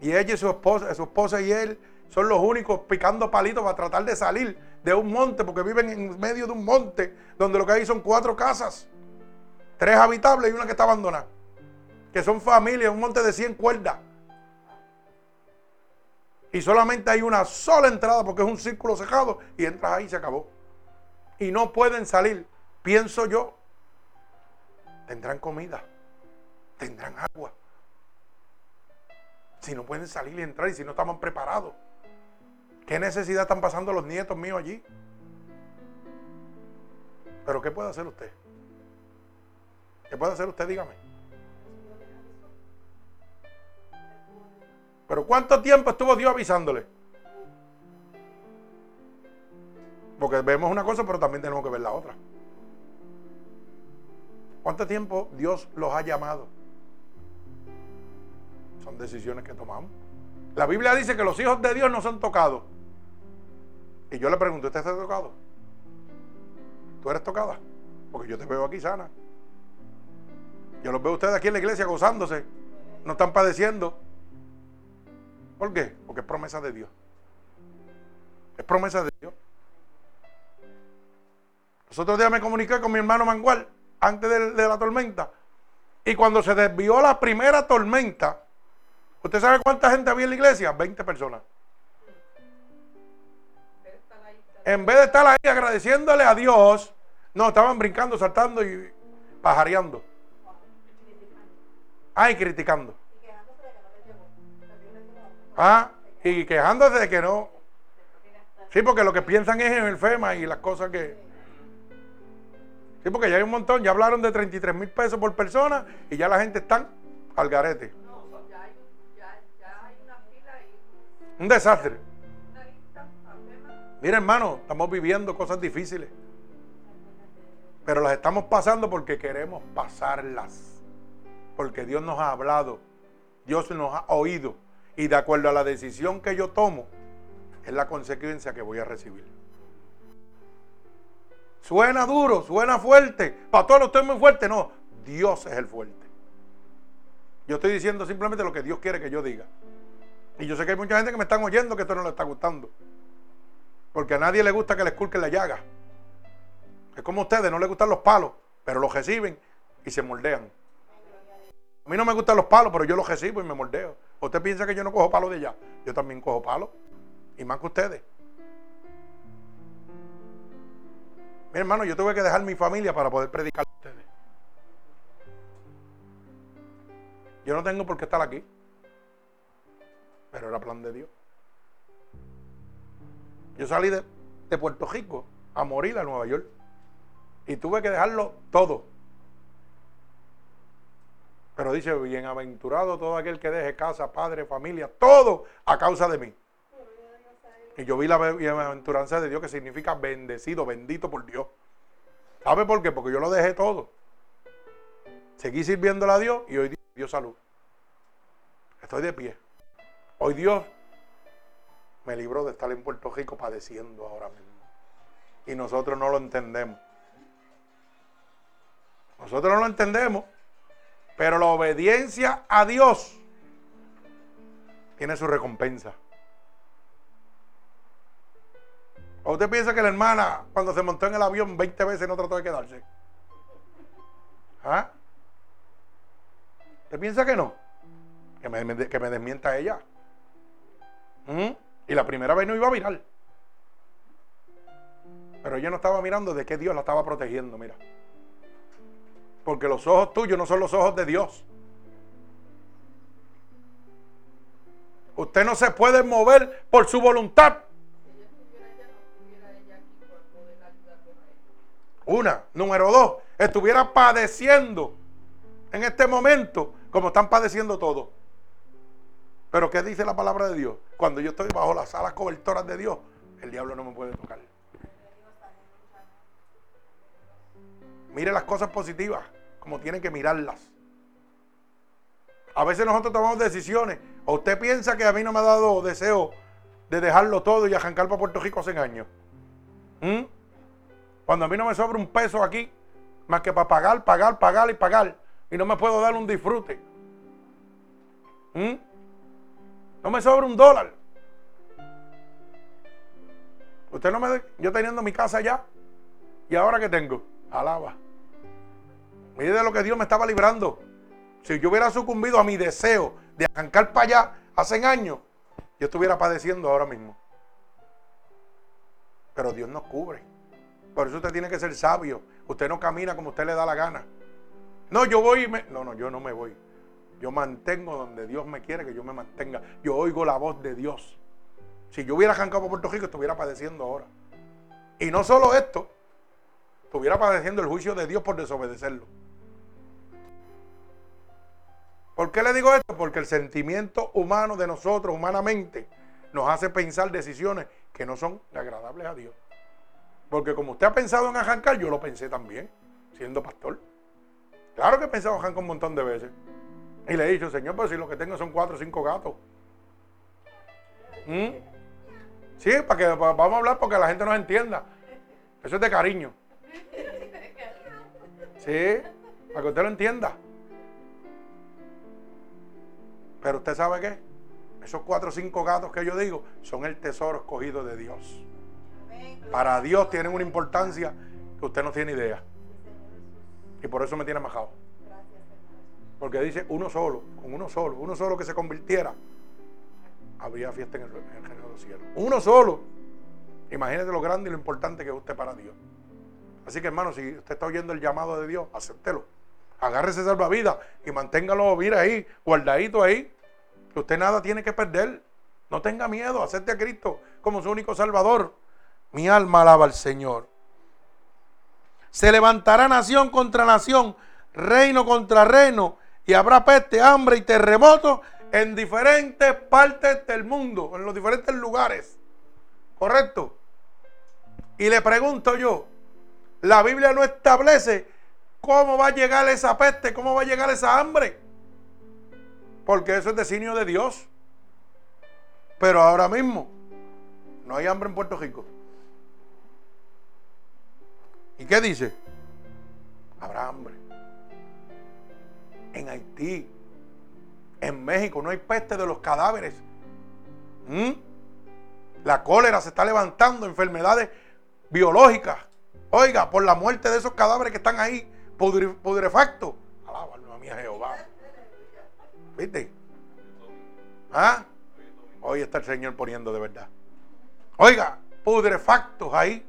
Y ella y su esposa, su esposa y él son los únicos picando palitos para tratar de salir de un monte, porque viven en medio de un monte donde lo que hay son cuatro casas, tres habitables y una que está abandonada, que son familias, un monte de 100 cuerdas. Y solamente hay una sola entrada porque es un círculo cerrado y entras ahí y se acabó. Y no pueden salir, pienso yo, tendrán comida, tendrán agua. Si no pueden salir y entrar y si no estaban preparados. ¿Qué necesidad están pasando los nietos míos allí? Pero ¿qué puede hacer usted? ¿Qué puede hacer usted? Dígame. Pero ¿cuánto tiempo estuvo Dios avisándole? Porque vemos una cosa, pero también tenemos que ver la otra. ¿Cuánto tiempo Dios los ha llamado? Son decisiones que tomamos. La Biblia dice que los hijos de Dios no son tocados. Y yo le pregunto, ¿usted está tocado? ¿Tú eres tocada? Porque yo te veo aquí sana. Yo los veo a ustedes aquí en la iglesia gozándose. No están padeciendo. ¿Por qué? Porque es promesa de Dios. Es promesa de Dios. Los otros días me comuniqué con mi hermano Mangual antes de, de la tormenta. Y cuando se desvió la primera tormenta, ¿usted sabe cuánta gente había en la iglesia? 20 personas. En vez de estar ahí agradeciéndole a Dios, no, estaban brincando, saltando y pajareando. Ah, y criticando. Ah, y quejándose de que no. Sí, porque lo que piensan es en el FEMA y las cosas que. Sí, porque ya hay un montón, ya hablaron de 33 mil pesos por persona y ya la gente está al garete. Un desastre. Mira, hermano, estamos viviendo cosas difíciles. Pero las estamos pasando porque queremos pasarlas. Porque Dios nos ha hablado. Dios nos ha oído. Y de acuerdo a la decisión que yo tomo, es la consecuencia que voy a recibir. Suena duro, suena fuerte. Pastor, usted es muy fuerte. No, Dios es el fuerte. Yo estoy diciendo simplemente lo que Dios quiere que yo diga. Y yo sé que hay mucha gente que me están oyendo que esto no le está gustando. Porque a nadie le gusta que le esculquen la llaga. Es como a ustedes, no les gustan los palos, pero los reciben y se moldean. A mí no me gustan los palos, pero yo los recibo y me moldeo. ¿Usted piensa que yo no cojo palos de allá? Yo también cojo palos. Y más que ustedes. Mi hermano, yo tuve que dejar mi familia para poder predicar a ustedes. Yo no tengo por qué estar aquí. Pero era plan de Dios. Yo salí de, Puerto Rico a morir a Nueva York. Y tuve que dejarlo todo. Pero dice, bienaventurado todo aquel que deje casa, padre, familia, todo a causa de mí. Y yo vi la bienaventuranza de Dios que significa bendecido, bendito por Dios. ¿Sabe por qué? Porque yo lo dejé todo. Seguí sirviéndole a Dios y hoy Dios dio salud. Estoy de pie. Hoy Dios me libró de estar en Puerto Rico padeciendo ahora mismo. Y nosotros no lo entendemos. Nosotros no lo entendemos. Pero la obediencia a Dios tiene su recompensa. ¿O usted piensa que la hermana, cuando se montó en el avión 20 veces, no trató de quedarse? ¿Ah? ¿Usted piensa que no? Que me, que me desmienta ella. Y la primera vez no iba a mirar. Pero ella no estaba mirando de qué Dios la estaba protegiendo, mira. Porque los ojos tuyos no son los ojos de Dios. Usted no se puede mover por su voluntad. Una. Número dos, estuviera padeciendo en este momento como están padeciendo todos. Pero ¿qué dice la palabra de Dios? Cuando yo estoy bajo las alas cobertoras de Dios, el diablo no me puede tocar. Mire las cosas positivas, como tienen que mirarlas. A veces nosotros tomamos decisiones. ¿O usted piensa que a mí no me ha dado deseo de dejarlo todo y arrancar para Puerto Rico hace años? ¿Mm? Cuando a mí no me sobra un peso aquí, más que para pagar, pagar, pagar y pagar, y no me puedo dar un disfrute. ¿Mm? No me sobra un dólar. Usted no me. Yo teniendo mi casa allá, ¿y ahora qué tengo? Alaba. Mire de lo que Dios me estaba librando. Si yo hubiera sucumbido a mi deseo de arrancar para allá hace años, yo estuviera padeciendo ahora mismo. Pero Dios nos cubre. Por eso usted tiene que ser sabio. Usted no camina como usted le da la gana. No, yo voy y me... No, no, yo no me voy. Yo mantengo donde Dios me quiere que yo me mantenga. Yo oigo la voz de Dios. Si yo hubiera arrancado por Puerto Rico, estuviera padeciendo ahora. Y no solo esto, estuviera padeciendo el juicio de Dios por desobedecerlo. ¿Por qué le digo esto? Porque el sentimiento humano de nosotros, humanamente, nos hace pensar decisiones que no son agradables a Dios. Porque como usted ha pensado en arrancar, yo lo pensé también, siendo pastor. Claro que he pensado en arrancar un montón de veces. Y le he dicho, Señor, pues si lo que tengo son cuatro o cinco gatos. ¿Mm? Sí, para que vamos a hablar porque la gente nos entienda. Eso es de cariño. Sí, para que usted lo entienda. Pero usted sabe qué? Esos cuatro o cinco gatos que yo digo son el tesoro escogido de Dios. Para Dios tienen una importancia que usted no tiene idea. Y por eso me tiene majado. Porque dice uno solo, con uno solo, uno solo que se convirtiera, habría fiesta en el, reino de los cielos. Uno solo. Imagínese lo grande y lo importante que es usted para Dios. Así que hermano, si usted está oyendo el llamado de Dios, acéptelo. Agárrese salvavidas y manténgalo, mira ahí, guardadito ahí. Que usted nada tiene que perder. No tenga miedo, acepte a Cristo como su único Salvador. Mi alma alaba al Señor. Se levantará nación contra nación, reino contra reino, y habrá peste, hambre y terremotos en diferentes partes del mundo, en los diferentes lugares. ¿Correcto? Y le pregunto yo, la Biblia no establece cómo va a llegar esa peste, cómo va a llegar esa hambre. Porque eso es designio de Dios. Pero ahora mismo no hay hambre en Puerto Rico. ¿Y qué dice? Habrá hambre. En Haití, en México, no hay peste de los cadáveres. ¿Mm? La cólera se está levantando, enfermedades biológicas. Oiga, por la muerte de esos cadáveres que están ahí, pudrefactos. Alaba a mía Jehová. ¿Viste? ¿Ah? Hoy está el Señor poniendo de verdad. Oiga, pudrefactos ahí.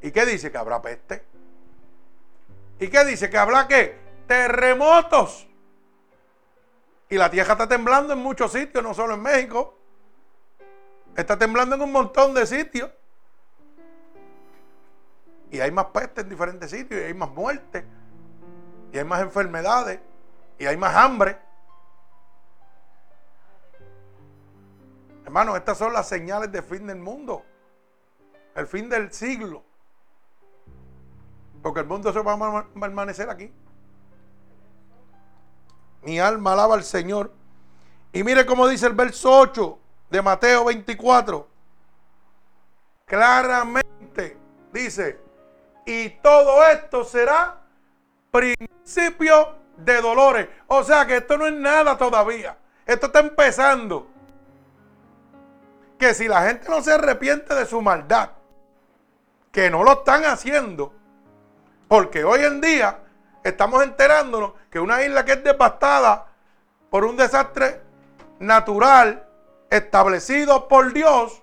¿Y qué dice? Que habrá peste. ¿Y qué dice? Que habrá qué? Terremotos. Y la tierra está temblando en muchos sitios, no solo en México. Está temblando en un montón de sitios. Y hay más peste en diferentes sitios, y hay más muertes, y hay más enfermedades, y hay más hambre. Hermanos, estas son las señales de fin del mundo. El fin del siglo. Porque el mundo se va a permanecer aquí. Mi alma alaba al Señor. Y mire cómo dice el verso 8 de Mateo 24. Claramente dice, y todo esto será principio de dolores. O sea que esto no es nada todavía. Esto está empezando. Que si la gente no se arrepiente de su maldad, que no lo están haciendo, porque hoy en día estamos enterándonos que una isla que es devastada por un desastre natural establecido por Dios,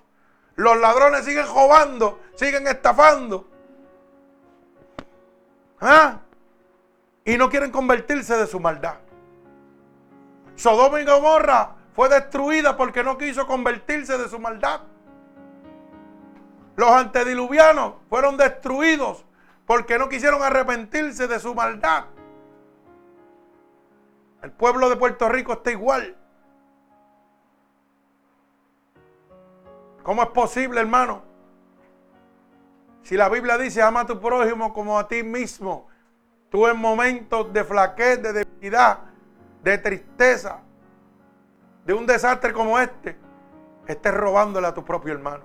los ladrones siguen robando, siguen estafando. ¿Ah? Y no quieren convertirse de su maldad. Sodoma y Gomorra fue destruida porque no quiso convertirse de su maldad. Los antediluvianos fueron destruidos porque no quisieron arrepentirse de su maldad. El pueblo de Puerto Rico está igual. ¿Cómo es posible, hermano? Si la Biblia dice, ama a tu prójimo como a ti mismo, tú en momentos de flaquez, de debilidad, de tristeza, de un desastre como este, estés robándole a tu propio hermano.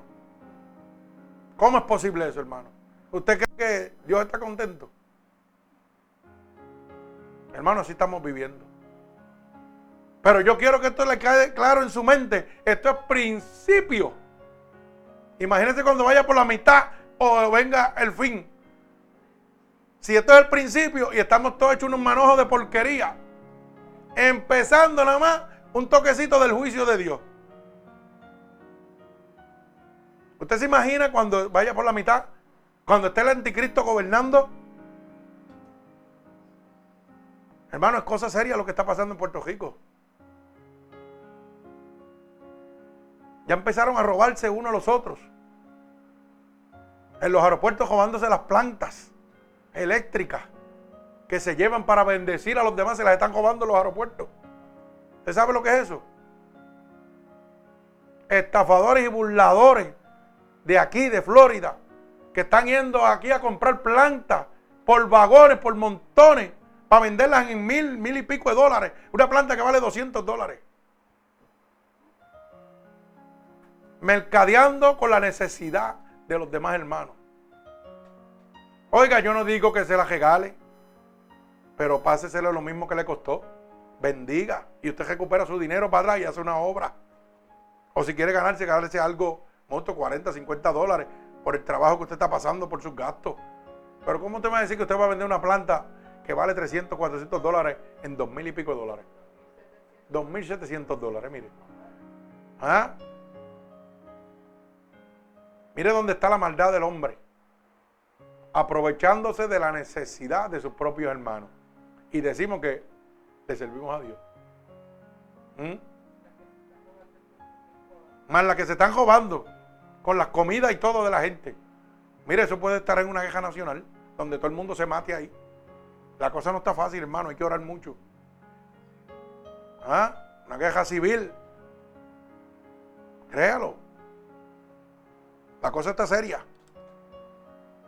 ¿Cómo es posible eso, hermano? ¿Usted cree que Dios está contento? Hermano, así estamos viviendo. Pero yo quiero que esto le quede claro en su mente. Esto es principio. Imagínense cuando vaya por la mitad o venga el fin. Si esto es el principio y estamos todos hechos unos manojos de porquería. Empezando nada más un toquecito del juicio de Dios. ¿Usted se imagina cuando vaya por la mitad? Cuando esté el anticristo gobernando. Hermano, es cosa seria lo que está pasando en Puerto Rico. Ya empezaron a robarse uno a los otros. En los aeropuertos robándose las plantas eléctricas que se llevan para bendecir a los demás, se las están robando en los aeropuertos. ¿Usted sabe lo que es eso? Estafadores y burladores de aquí, de Florida, que están yendo aquí a comprar plantas por vagones, por montones, para venderlas en mil, mil y pico de dólares. Una planta que vale 200 dólares. Mercadeando con la necesidad de los demás hermanos. Oiga, yo no digo que se la regale, pero páseselo lo mismo que le costó. Bendiga y usted recupera su dinero para atrás y hace una obra. O si quiere ganarse, ganarse algo, monto 40, 50 dólares por el trabajo que usted está pasando, por sus gastos. Pero ¿cómo usted va a decir que usted va a vender una planta que vale 300, 400 dólares en dos mil y pico de dólares? 2.700 dólares, mire. ¿Ah? Mire dónde está la maldad del hombre. Aprovechándose de la necesidad de sus propios hermanos. Y decimos que le servimos a Dios. ¿Mm? Más la que se están robando con las comidas y todo de la gente. Mire, eso puede estar en una queja nacional, donde todo el mundo se mate ahí. La cosa no está fácil, hermano, hay que orar mucho. ¿Ah? Una queja civil. Créalo. La cosa está seria.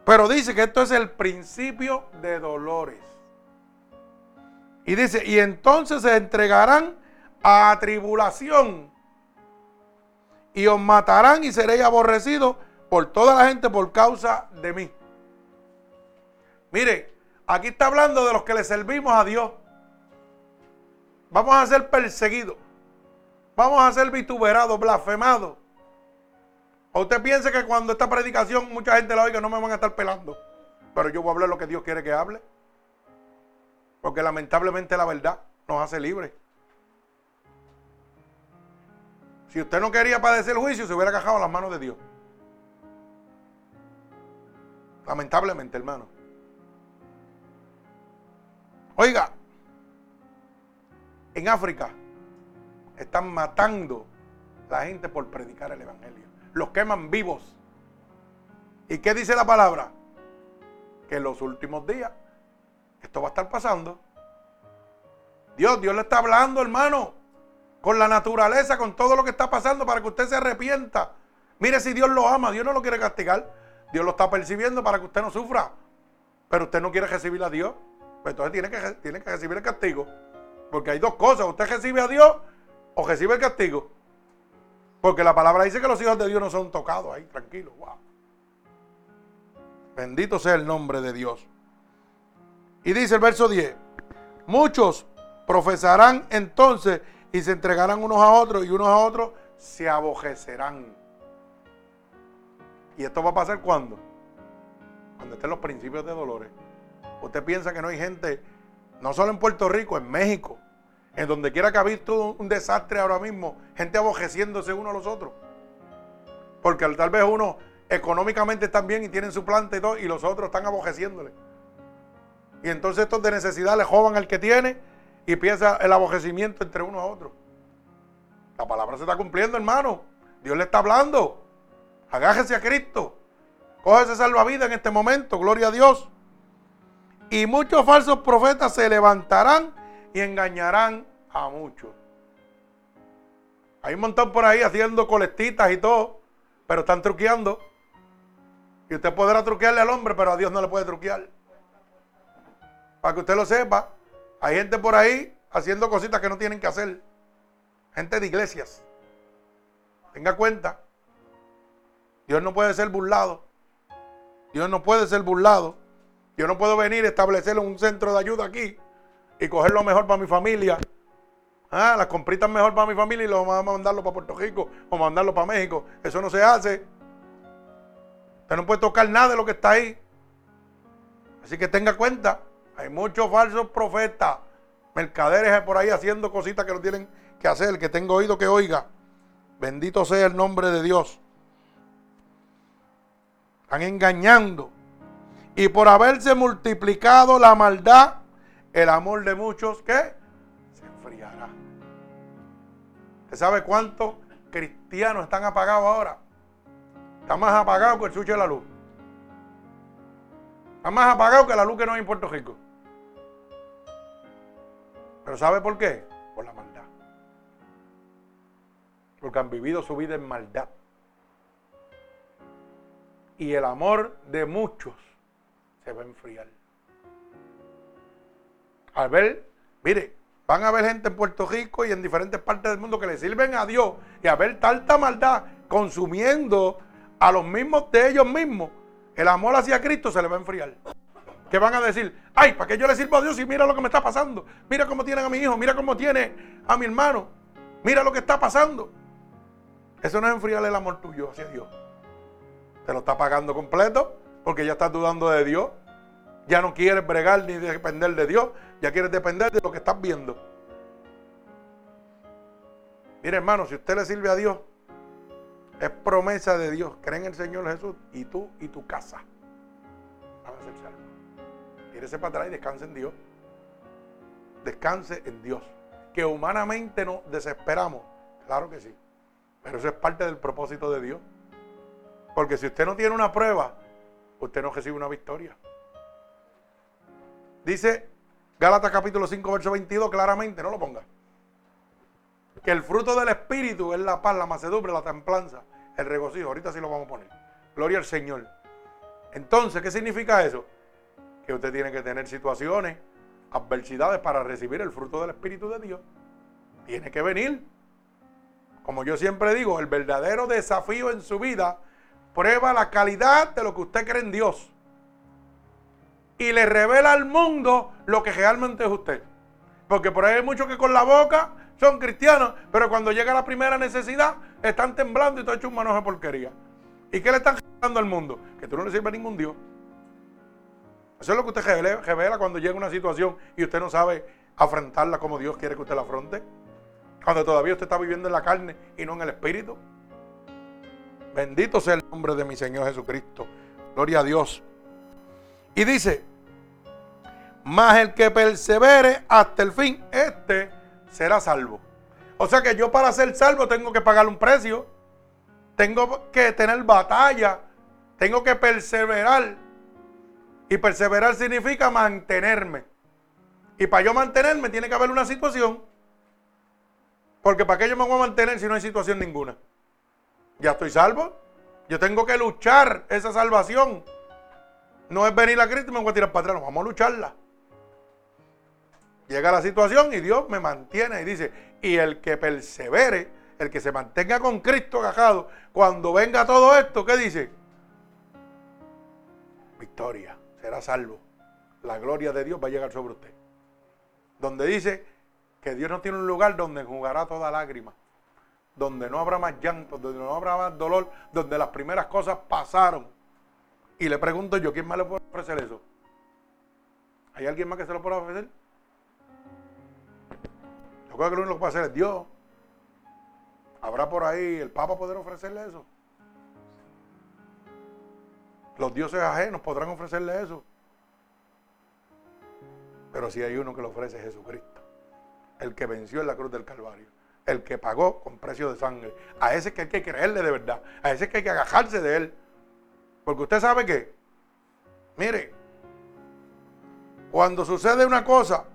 Pero dice que esto es el principio de dolores. Y dice, y entonces se entregarán a tribulación. Y os matarán y seréis aborrecidos por toda la gente por causa de mí. Mire, aquí está hablando de los que le servimos a Dios. Vamos a ser perseguidos. Vamos a ser vituperados, blasfemados. ¿O usted piensa que cuando esta predicación mucha gente la oiga no me van a estar pelando? Pero yo voy a hablar lo que Dios quiere que hable. Porque lamentablemente la verdad nos hace libres. Si usted no quería padecer juicio, se hubiera cajado las manos de Dios. Lamentablemente, hermano. Oiga, en África están matando la gente por predicar el Evangelio los queman vivos. ¿Y qué dice la palabra? Que en los últimos días esto va a estar pasando. Dios, Dios le está hablando, hermano, con la naturaleza, con todo lo que está pasando para que usted se arrepienta. Mire si Dios lo ama, Dios no lo quiere castigar. Dios lo está percibiendo para que usted no sufra. pero usted no quiere recibir a Dios, pues entonces tiene que, tiene que recibir el castigo. Porque hay dos cosas, usted recibe a Dios o recibe el castigo. Porque la palabra dice que los hijos de Dios no son tocados ahí, tranquilo, wow. Bendito sea el nombre de Dios. Y dice el verso 10, muchos profesarán entonces y se entregarán unos a otros y unos a otros se abojecerán. ¿Y esto va a pasar cuando? Cuando estén los principios de dolores. Usted piensa que no hay gente, no solo en Puerto Rico, en México, en donde quiera que ha visto un desastre ahora mismo, gente abojeciéndose uno a los otros. Porque tal vez uno económicamente están bien y tienen su planta y todo, y los otros están abojeciéndole. Y entonces estos de necesidad le joban al que tiene y empieza el abojecimiento entre uno a otro. La palabra se está cumpliendo, hermano. Dios le está hablando. Agájese a Cristo. Cógese salvavidas en este momento. Gloria a Dios. Y muchos falsos profetas se levantarán y engañarán a muchos. Hay un montón por ahí haciendo colectitas y todo, pero están truqueando. Y usted podrá truquearle al hombre, pero a Dios no le puede truquear. Para que usted lo sepa, hay gente por ahí haciendo cositas que no tienen que hacer. Gente de iglesias. Tenga cuenta. Dios no puede ser burlado. Dios no puede ser burlado. Yo no puedo venir a establecer un centro de ayuda aquí y coger lo mejor para mi familia. Ah, las compritas mejor para mi familia y lo vamos a mandarlo para Puerto Rico o mandarlo para México. Eso no se hace. Usted no puede tocar nada de lo que está ahí. Así que tenga cuenta. Hay muchos falsos profetas, mercaderes por ahí haciendo cositas que no tienen que hacer. El que tenga oído que oiga. Bendito sea el nombre de Dios. Están engañando. Y por haberse multiplicado la maldad, el amor de muchos, ¿qué? Se enfriará. ¿Usted sabe cuántos cristianos están apagados ahora? Está más apagado que el sucho de la luz. Está más apagado que la luz que no hay en Puerto Rico. Pero ¿sabe por qué? Por la maldad. Porque han vivido su vida en maldad. Y el amor de muchos se va a enfriar. Al ver, mire, van a haber gente en Puerto Rico y en diferentes partes del mundo que le sirven a Dios y a ver tanta maldad consumiendo a los mismos de ellos mismos, el amor hacia Cristo se le va a enfriar. Que van a decir, ay, ¿para qué yo le sirvo a Dios y mira lo que me está pasando? Mira cómo tienen a mi hijo, mira cómo tiene a mi hermano, mira lo que está pasando. Eso no es enfriar el amor tuyo hacia Dios. Te lo está pagando completo porque ya estás dudando de Dios. Ya no quieres bregar ni depender de Dios, ya quieres depender de lo que estás viendo. Mire hermano, si usted le sirve a Dios, es promesa de Dios. Cree en el Señor Jesús y tú y tu casa van a ser salvos. Tírese para atrás y descanse en Dios. Descanse en Dios. Que humanamente nos desesperamos. Claro que sí. Pero eso es parte del propósito de Dios. Porque si usted no tiene una prueba, usted no recibe una victoria. Dice Gálatas capítulo 5, verso 22 claramente, no lo ponga que el fruto del Espíritu es la paz, la macedumbre, la templanza, el regocijo. Ahorita sí lo vamos a poner. Gloria al Señor. Entonces, ¿qué significa eso? Que usted tiene que tener situaciones, adversidades para recibir el fruto del Espíritu de Dios. Tiene que venir. Como yo siempre digo, el verdadero desafío en su vida prueba la calidad de lo que usted cree en Dios. Y le revela al mundo lo que realmente es usted. Porque por ahí hay muchos que con la boca son cristianos, pero cuando llega la primera necesidad, están temblando y todo hecho un manojo de porquería. ¿Y qué le están dando al mundo? Que tú no le sirves a ningún Dios. Eso es lo que usted revela cuando llega una situación y usted no sabe afrontarla como Dios quiere que usted la afronte. Cuando todavía usted está viviendo en la carne y no en el espíritu. Bendito sea el nombre de mi Señor Jesucristo. Gloria a Dios. Y dice, más el que persevere hasta el fin, este será salvo. O sea que yo para ser salvo tengo que pagar un precio, tengo que tener batalla, tengo que perseverar. Y perseverar significa mantenerme. Y para yo mantenerme tiene que haber una situación. Porque para qué yo me voy a mantener si no hay situación ninguna. Ya estoy salvo. Yo tengo que luchar esa salvación. no es venir a Cristo y me voy a tirar para atrás, no, vamos a lucharla. Llega la situación y Dios me mantiene y dice, y el que persevere, el que se mantenga con Cristo agajado, cuando venga todo esto, ¿qué dice? Victoria, será salvo. La gloria de Dios va a llegar sobre usted. Donde dice que Dios no tiene un lugar donde jugará toda lágrima, donde no habrá más llanto, donde no habrá más dolor, donde las primeras cosas pasaron. Y le pregunto yo, ¿quién más le puede ofrecer eso? ¿Hay alguien más que se lo pueda ofrecer? Yo creo que lo único que puede hacer es Dios. ¿Habrá por ahí el Papa poder ofrecerle eso? Los dioses ajenos podrán ofrecerle eso. Pero si hay uno que lo ofrece Jesucristo, el que venció en la cruz del Calvario, el que pagó con precio de sangre. A ese que hay que creerle de verdad, a ese que hay que agajarse de él. Porque usted sabe que, mire, cuando sucede una cosa,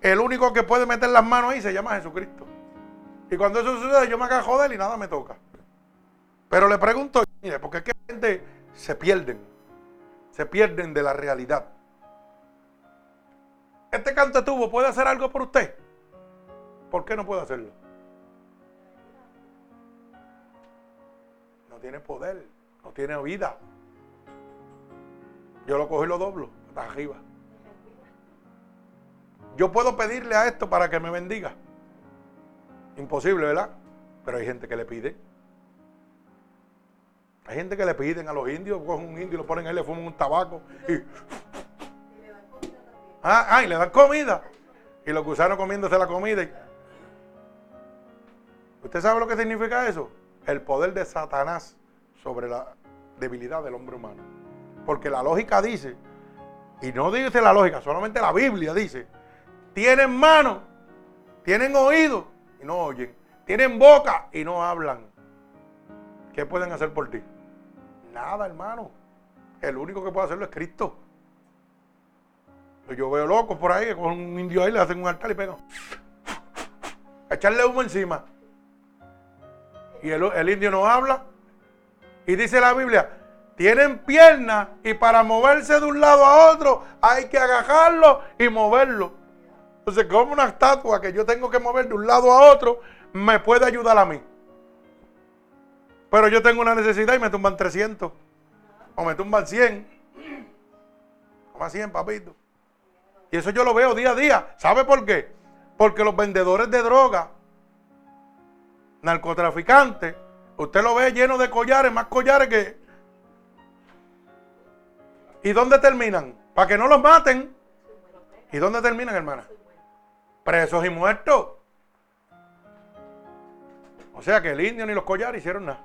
el único que puede meter las manos ahí se llama Jesucristo. Y cuando eso sucede, yo me agajo de él y nada me toca. Pero le pregunto, mire, porque es que gente se pierden, se pierden de la realidad. ¿Este canto tubo puede hacer algo por usted? ¿Por qué no puede hacerlo? No tiene poder, no tiene vida. Yo lo cojo y lo doblo, hasta arriba. Yo puedo pedirle a esto para que me bendiga. Imposible, ¿verdad? Pero hay gente que le pide. Hay gente que le piden a los indios, cogen un indio y lo ponen ahí, le fuman un tabaco y. Ah, ah, y le dan comida. Y los gusanos comiéndose la comida. ¿Usted sabe lo que significa eso? El poder de Satanás sobre la debilidad del hombre humano. Porque la lógica dice, y no dice la lógica, solamente la Biblia dice, tienen manos, tienen oídos y no oyen, tienen boca y no hablan. ¿Qué pueden hacer por ti? Nada, hermano. El único que puede hacerlo es Cristo. Yo veo locos por ahí, con un indio ahí le hacen un altar y pegan. echarle humo encima. Y el, el indio no habla. Y dice la Biblia, tienen piernas y para moverse de un lado a otro hay que agajarlo y moverlo. Entonces, como una estatua que yo tengo que mover de un lado a otro, me puede ayudar a mí. Pero yo tengo una necesidad y me tumban 300. O me tumban 100. Toma 100, papito. Y eso yo lo veo día a día. ¿Sabe por qué? Porque los vendedores de droga, narcotraficantes, usted lo ve lleno de collares, más collares que... ¿Y dónde terminan? Para que no los maten. ¿Y dónde terminan, hermana? Presos y muertos. O sea que el indio ni los collares hicieron nada.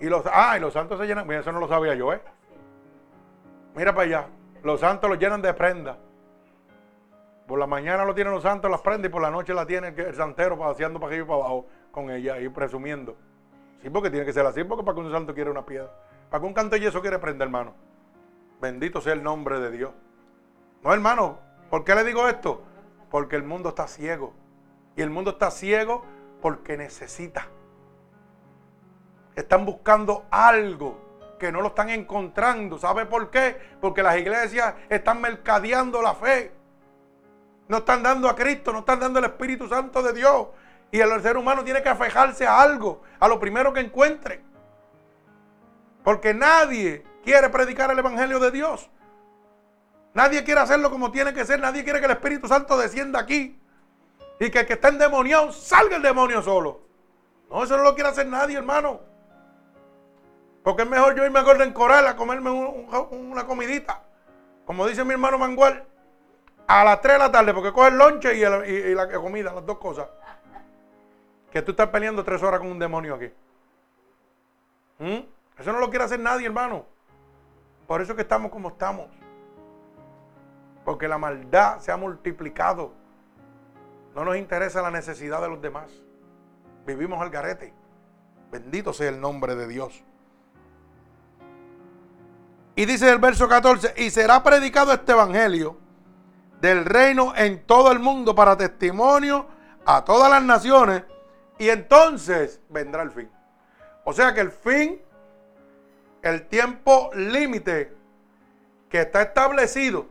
Y los, ah, y los santos se llenan. Mira, eso no lo sabía yo, ¿eh? Mira para allá. Los santos los llenan de prenda. Por la mañana lo tienen los santos las prendas y por la noche la tiene el santero paseando para arriba y para abajo con ella y presumiendo. Sí, porque tiene que ser así, porque para que un santo quiere una piedra. Para que un canto y eso quiere prender, hermano. Bendito sea el nombre de Dios. No, hermano, ¿por qué le digo esto? Porque el mundo está ciego. Y el mundo está ciego porque necesita. Están buscando algo que no lo están encontrando. ¿Sabe por qué? Porque las iglesias están mercadeando la fe. No están dando a Cristo, no están dando el Espíritu Santo de Dios. Y el ser humano tiene que afejarse a algo, a lo primero que encuentre. Porque nadie quiere predicar el Evangelio de Dios. Nadie quiere hacerlo como tiene que ser. Nadie quiere que el Espíritu Santo descienda aquí. Y que el que está endemoniado salga el demonio solo. No, eso no lo quiere hacer nadie, hermano. Porque es mejor yo irme a Golden Coral a comerme una comidita. Como dice mi hermano Mangual, a las 3 de la tarde, porque coge el lonche y, la comida, las dos cosas. Que tú estás peleando tres horas con un demonio aquí. ¿Mm? Eso no lo quiere hacer nadie, hermano. Por eso que estamos como estamos. Porque la maldad se ha multiplicado. No nos interesa la necesidad de los demás. Vivimos al garete. Bendito sea el nombre de Dios. Y dice el verso 14, y será predicado este evangelio del reino en todo el mundo para testimonio a todas las naciones, y entonces vendrá el fin. O sea que el fin, el tiempo límite que está establecido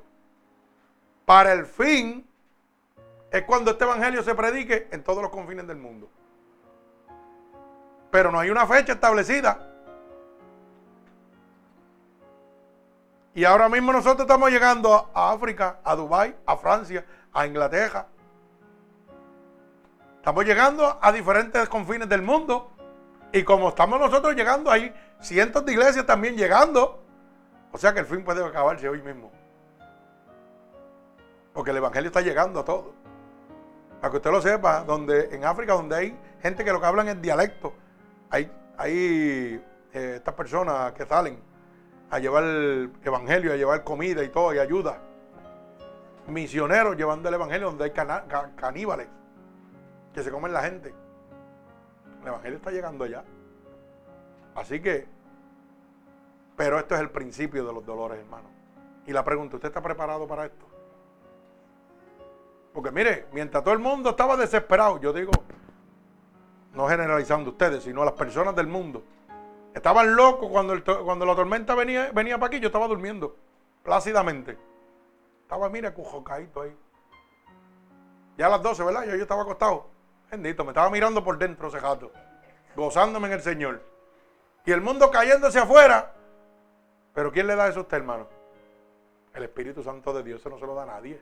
para el fin es cuando este evangelio se predique en todos los confines del mundo. Pero no hay una fecha establecida. Y ahora mismo nosotros estamos llegando a África, a Dubái, a Francia, a Inglaterra. Estamos llegando a diferentes confines del mundo. Y como estamos nosotros llegando ahí, cientos de iglesias también llegando. O sea que el fin puede acabarse hoy mismo. Porque el Evangelio está llegando a todos. Para que usted lo sepa, donde, en África, donde hay gente que lo que hablan es dialecto, hay, hay eh, estas personas que salen a llevar el Evangelio, a llevar comida y todo, y ayuda. Misioneros llevando el Evangelio donde hay caníbales que se comen la gente. El Evangelio está llegando allá. Así que, pero esto es el principio de los dolores, hermano. Y la pregunta, ¿usted está preparado para esto? Porque mire, mientras todo el mundo estaba desesperado, yo digo, no generalizando ustedes, sino las personas del mundo, estaban locos cuando, cuando la tormenta venía, venía para aquí, yo estaba durmiendo plácidamente. Estaba, mire, cujocadito ahí. Ya a las 12, ¿verdad? Yo, yo estaba acostado. Bendito, me estaba mirando por dentro ese gozándome en el Señor. Y el mundo cayéndose afuera. Pero ¿quién le da eso a usted, hermano? El Espíritu Santo de Dios, eso no se lo da a nadie.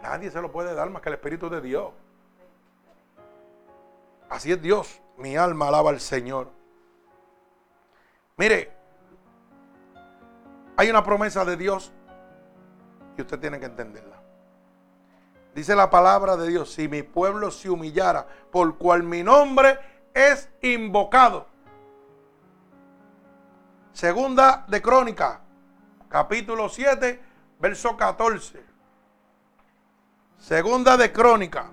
Nadie se lo puede dar más que el Espíritu de Dios. Así es Dios. Mi alma alaba al Señor. Mire, hay una promesa de Dios y usted tiene que entenderla. Dice la palabra de Dios, si mi pueblo se humillara, por cual mi nombre es invocado. Segunda de Crónica, capítulo 7, verso 14. Segunda de Crónica,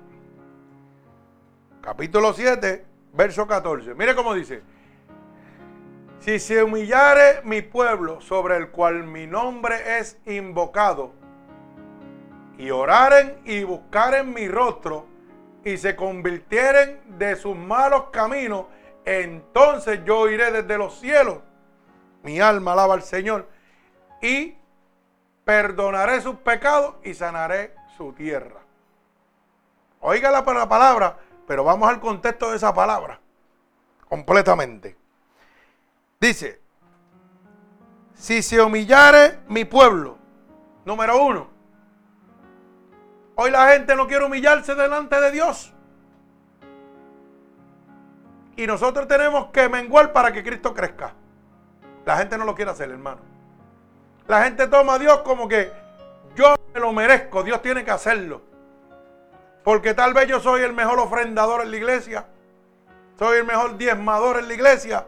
capítulo 7, verso 14. Mire cómo dice. Si se humillare mi pueblo sobre el cual mi nombre es invocado, y oraren y buscaren mi rostro y se convirtieren de sus malos caminos, entonces yo iré desde los cielos. Mi alma alaba al Señor y perdonaré sus pecados y sanaré su tierra. Oiga la palabra, pero vamos al contexto de esa palabra completamente. Dice, si se humillare mi pueblo, número uno, Hoy la gente no quiere humillarse delante de Dios. Y nosotros tenemos que menguar para que Cristo crezca. La gente no lo quiere hacer, hermano. La gente toma a Dios como que yo me lo merezco, Dios tiene que hacerlo. Porque tal vez yo soy el mejor ofrendador en la iglesia, soy el mejor diezmador en la iglesia,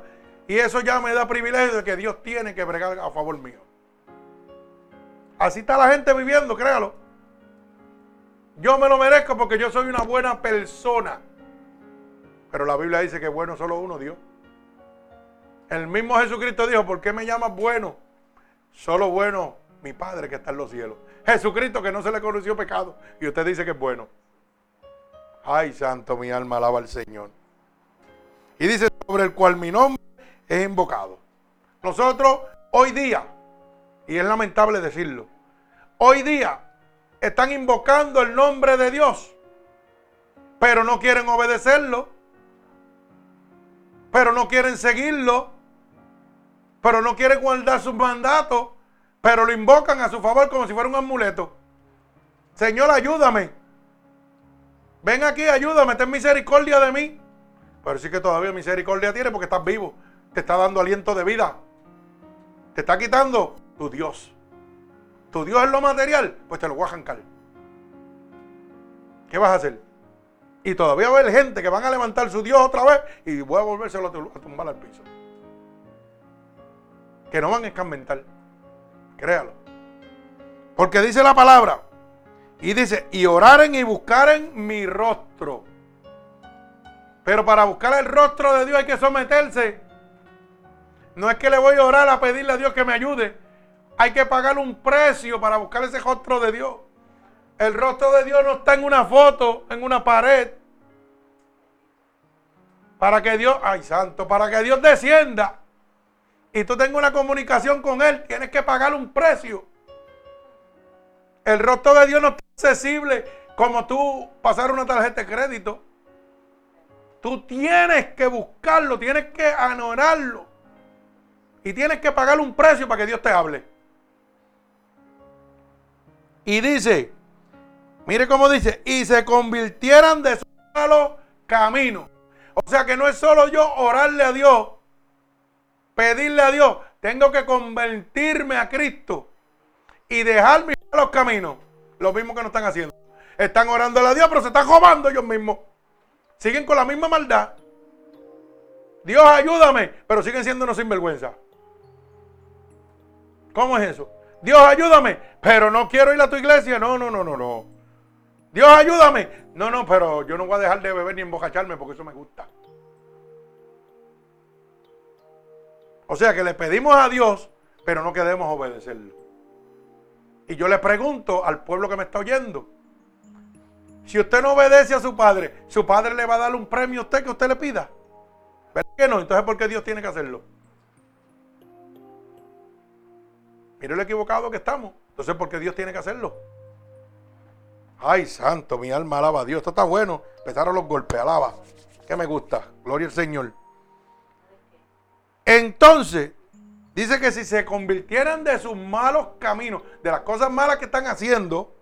y eso ya me da privilegio de que Dios tiene que bregar a favor mío. Así está la gente viviendo, créalo. Yo me lo merezco porque yo soy una buena persona. Pero la Biblia dice que bueno solo uno, Dios. El mismo Jesucristo dijo, ¿por qué me llamas bueno? Solo bueno mi Padre que está en los cielos. Jesucristo que no se le conoció pecado. Y usted dice que es bueno. Ay, santo, mi alma alaba al Señor. Y dice, sobre el cual mi nombre es invocado. Nosotros hoy día, y es lamentable decirlo, hoy día están invocando el nombre de Dios, pero no quieren obedecerlo, pero no quieren seguirlo, pero no quieren guardar sus mandatos, pero lo invocan a su favor como si fuera un amuleto. Señor, ayúdame. Ven aquí, ayúdame, ten misericordia de mí. Pero sí que todavía misericordia tiene porque estás vivo. Te está dando aliento de vida. Te está quitando tu Dios tu Dios es lo material, pues te lo voy a arrancar. ¿Qué vas a hacer? Y todavía va a haber gente que van a levantar su Dios otra vez y voy a volvérselo a tumbar al piso. Que no van a escarmentar. Créalo. Porque dice la palabra. Y dice, y oraren y buscaren mi rostro. Pero para buscar el rostro de Dios hay que someterse. No es que le voy a orar a pedirle a Dios que me ayude. Hay que pagar un precio para buscar ese rostro de Dios. El rostro de Dios no está en una foto, en una pared. para que Dios, ay santo, para que Dios descienda y tú tengas una comunicación con Él, tienes que pagar un precio. El rostro de Dios no es accesible como tú pasar una tarjeta de crédito. Tú tienes que buscarlo, tienes que anorarlo. Y tienes que pagar un precio para que Dios te hable. Y dice, mire cómo dice, y se convirtieran de su malo camino. O sea que no es solo yo orarle a Dios, pedirle a Dios, tengo que convertirme a Cristo y dejar mis malos caminos. Lo mismo que no están haciendo. Están orando a Dios, pero se están robando ellos mismos. Siguen con la misma maldad. Dios ayúdame, pero siguen siendo unos sinvergüenza. ¿Cómo es eso? Dios ayúdame, pero no quiero ir a tu iglesia. No, no, no, no, no. Dios ayúdame. No, no, pero yo no voy a dejar de beber ni embocacharme porque eso me gusta. O sea que le pedimos a Dios, pero no queremos obedecerlo. Y yo le pregunto al pueblo que me está oyendo, si usted no obedece a su padre, su padre le va a dar un premio a usted que usted le pida. ¿Verdad que no? Entonces, ¿por qué Dios tiene que hacerlo? Mire lo equivocado que estamos. Entonces, ¿por qué Dios tiene que hacerlo? Ay, santo, mi alma alaba a Dios. Esto está bueno. Empezaron los golpes, alaba. Que me gusta. Gloria al Señor. Entonces, dice que si se convirtieran de sus malos caminos, de las cosas malas que están haciendo,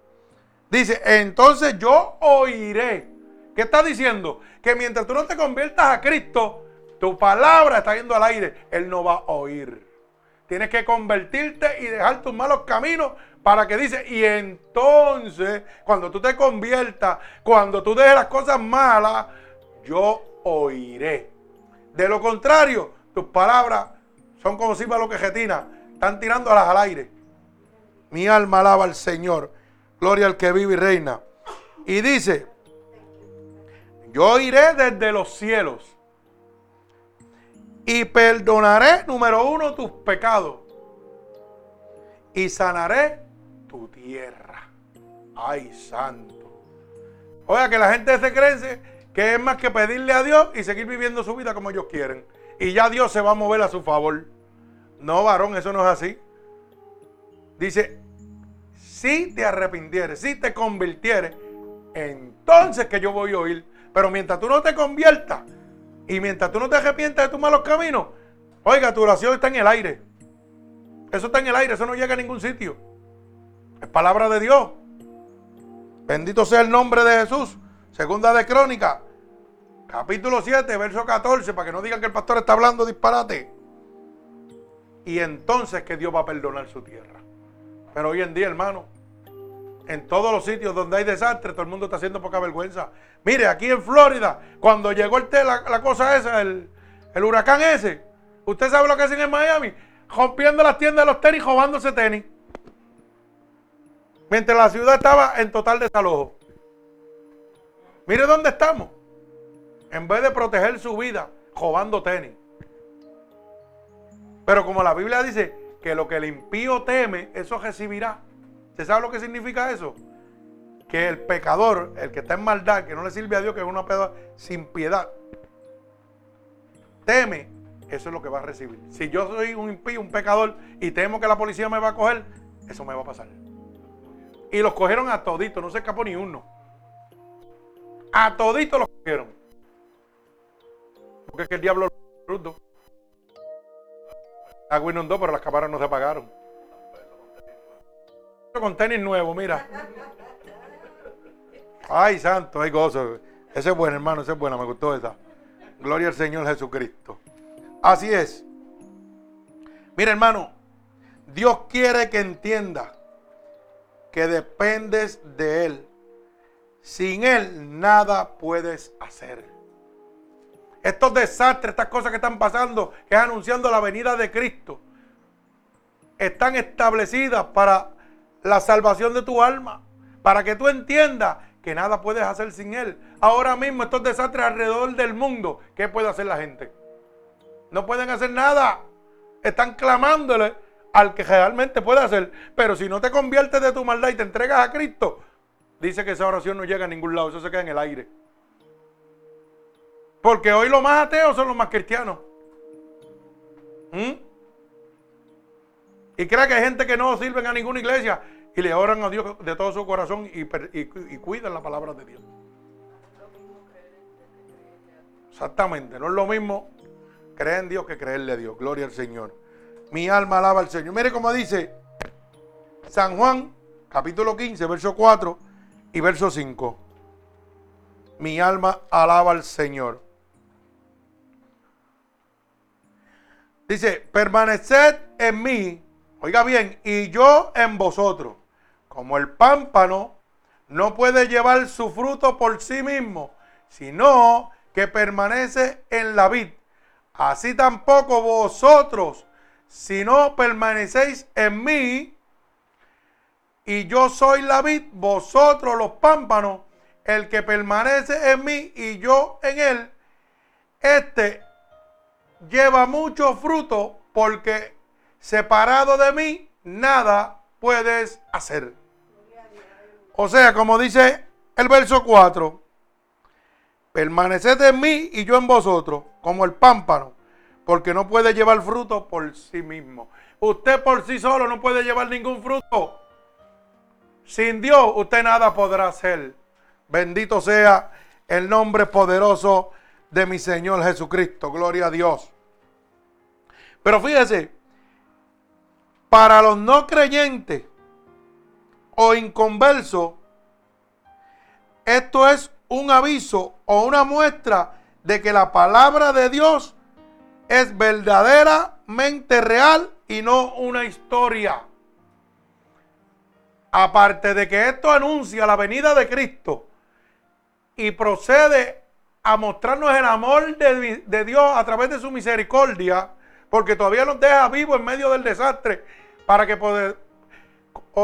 dice, entonces yo oiré. ¿Qué está diciendo? Que mientras tú no te conviertas a Cristo, tu palabra está yendo al aire. Él no va a oír. Tienes que convertirte y dejar tus malos caminos para que dice, y entonces, cuando tú te conviertas, cuando tú dejes las cosas malas, yo oiré. De lo contrario, tus palabras son como si lo que retina, están tirándolas al aire. Mi alma alaba al Señor. Gloria al que vive y reina. Y dice, yo iré desde los cielos y perdonaré, número uno, tus pecados. Y sanaré tu tierra. Ay, santo. Oiga, que la gente se cree que es más que pedirle a Dios y seguir viviendo su vida como ellos quieren. Y ya Dios se va a mover a su favor. No, varón, eso no es así. Dice, si te arrepintieres, si te convirtieres, entonces que yo voy a oír. Pero mientras tú no te conviertas, y mientras tú no te arrepientas de tus malos caminos, oiga, tu oración está en el aire. Eso está en el aire, eso no llega a ningún sitio. Es palabra de Dios. Bendito sea el nombre de Jesús. Segunda de Crónica, capítulo 7, verso 14, para que no digan que el pastor está hablando disparate. Y entonces que Dios va a perdonar su tierra. Pero hoy en día, hermano, en todos los sitios donde hay desastre, todo el mundo está haciendo poca vergüenza. Mire, aquí en Florida, cuando llegó el la, cosa esa, el, huracán ese, ¿usted sabe lo que hacen en Miami? Rompiendo las tiendas de los tenis, robándose tenis. Mientras la ciudad estaba en total desalojo. Mire dónde estamos. En vez de proteger su vida, robando tenis. Pero como la Biblia dice que lo que el impío teme, eso recibirá. ¿Usted sabe lo que significa eso? Que el pecador, el que está en maldad, que no le sirve a Dios, que es una pedo sin piedad, teme, eso es lo que va a recibir. Si yo soy un impío, un pecador, y temo que la policía me va a coger, eso me va a pasar. Y los cogieron a toditos, no se escapó ni uno. A toditos los cogieron. Porque es que el diablo lo bruto. Agua inundó, pero las cámaras no se apagaron con tenis nuevo, mira. Ay, santo, hay gozo. Ese es bueno, hermano, ese es bueno, me gustó esa. Gloria al Señor Jesucristo. Así es. Mira, hermano, Dios quiere que entienda que dependes de Él. Sin Él nada puedes hacer. Estos desastres, estas cosas que están pasando, que es anunciando la venida de Cristo, están establecidas para la salvación de tu alma, para que tú entiendas que nada puedes hacer sin Él. Ahora mismo estos desastres alrededor del mundo, ¿qué puede hacer la gente? No pueden hacer nada. Están clamándole al que realmente puede hacer. Pero si no te conviertes de tu maldad y te entregas a Cristo, dice que esa oración no llega a ningún lado, eso se queda en el aire. Porque hoy los más ateos son los más cristianos. ¿Mm? Y cree que hay gente que no sirven a ninguna iglesia y le oran a Dios de todo su corazón y, y cuidan la palabra de Dios. Exactamente, no es lo mismo creer en Dios que creerle a Dios. Gloria al Señor. Mi alma alaba al Señor. Mire cómo dice San Juan, capítulo 15, verso 4 y verso 5. Mi alma alaba al Señor. Dice, permaneced en mí, oiga bien, y yo en vosotros. Como el pámpano no puede llevar su fruto por sí mismo, sino que permanece en la vid. Así tampoco vosotros, si no permanecéis en mí, y yo soy la vid, vosotros los pámpanos, el que permanece en mí y yo en él, este lleva mucho fruto porque separado de mí nada puedes hacer. O sea, como dice el verso 4, permaneced en mí y yo en vosotros, como el pámpano, porque no puede llevar fruto por sí mismo. Usted por sí solo no puede llevar ningún fruto. Sin Dios usted nada podrá hacer. Bendito sea el nombre poderoso de mi Señor Jesucristo. Gloria a Dios. Pero fíjese, para los no creyentes o inconversos, esto es un aviso o una muestra de que la palabra de Dios es verdaderamente real y no una historia. Aparte de que esto anuncia la venida de Cristo y procede a mostrarnos el amor de, Dios a través de su misericordia, porque todavía nos deja vivos en medio del desastre, para que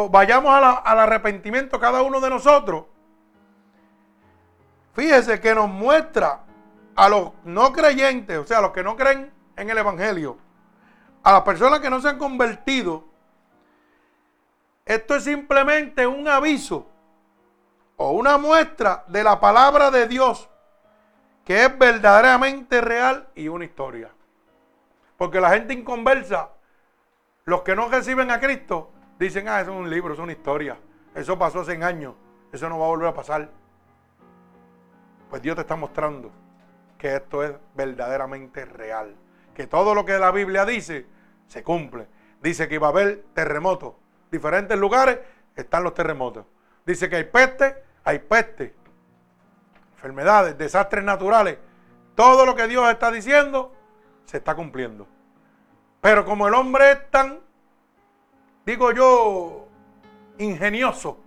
vayamos al arrepentimiento cada uno de nosotros. Fíjese que nos muestra a los no creyentes, o sea, a los que no creen en el Evangelio, a las personas que no se han convertido, esto es simplemente un aviso o una muestra de la palabra de Dios que es verdaderamente real y una historia. Porque la gente inconversa, los que no reciben a Cristo, dicen, ah, eso es un libro, es una historia. Eso pasó hace años, eso no va a volver a pasar. Pues Dios te está mostrando que esto es verdaderamente real. Que todo lo que la Biblia dice se cumple. Dice que iba a haber terremotos. Diferentes lugares están los terremotos. Dice que hay peste, hay peste. Enfermedades, desastres naturales. Todo lo que Dios está diciendo se está cumpliendo. Pero como el hombre es tan, digo yo, ingenioso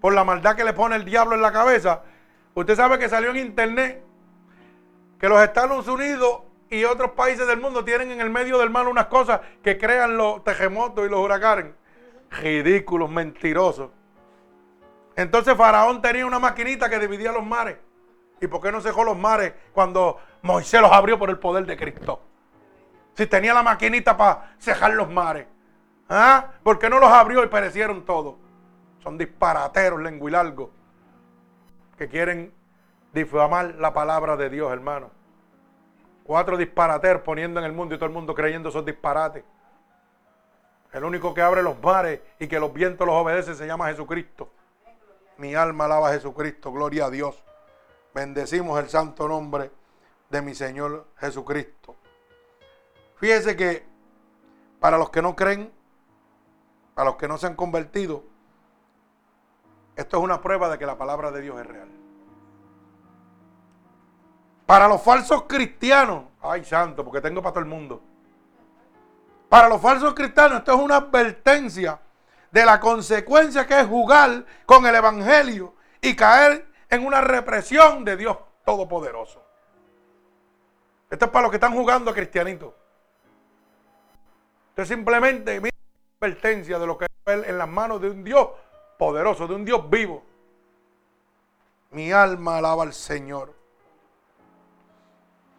por la maldad que le pone el diablo en la cabeza, usted sabe que salió en internet que los Estados Unidos y otros países del mundo tienen en el medio del mar unas cosas que crean los terremotos y los huracanes. Ridículos, mentirosos. Entonces Faraón tenía una maquinita que dividía los mares. ¿Y por qué no cejó los mares cuando Moisés los abrió por el poder de Cristo? Si tenía la maquinita para cejar los mares. ¿Ah? ¿Por qué no los abrió y perecieron todos? Son disparateros, lenguilargos, que quieren difamar la palabra de Dios, hermano. Cuatro disparateros poniendo en el mundo y todo el mundo creyendo esos disparates. El único que abre los mares y que los vientos los obedece se llama Jesucristo. Mi alma alaba a Jesucristo, gloria a Dios. Bendecimos el santo nombre de mi Señor Jesucristo. Fíjese que para los que no creen, para los que no se han convertido, esto es una prueba de que la palabra de Dios es real. Para los falsos cristianos, ay santo, porque tengo para todo el mundo. Para los falsos cristianos, esto es una advertencia de la consecuencia que es jugar con el Evangelio y caer en una represión de Dios Todopoderoso. Esto es para los que están jugando a cristianito. Esto es simplemente una advertencia de lo que es en las manos de un Dios poderoso, de un Dios vivo. Mi alma alaba al Señor.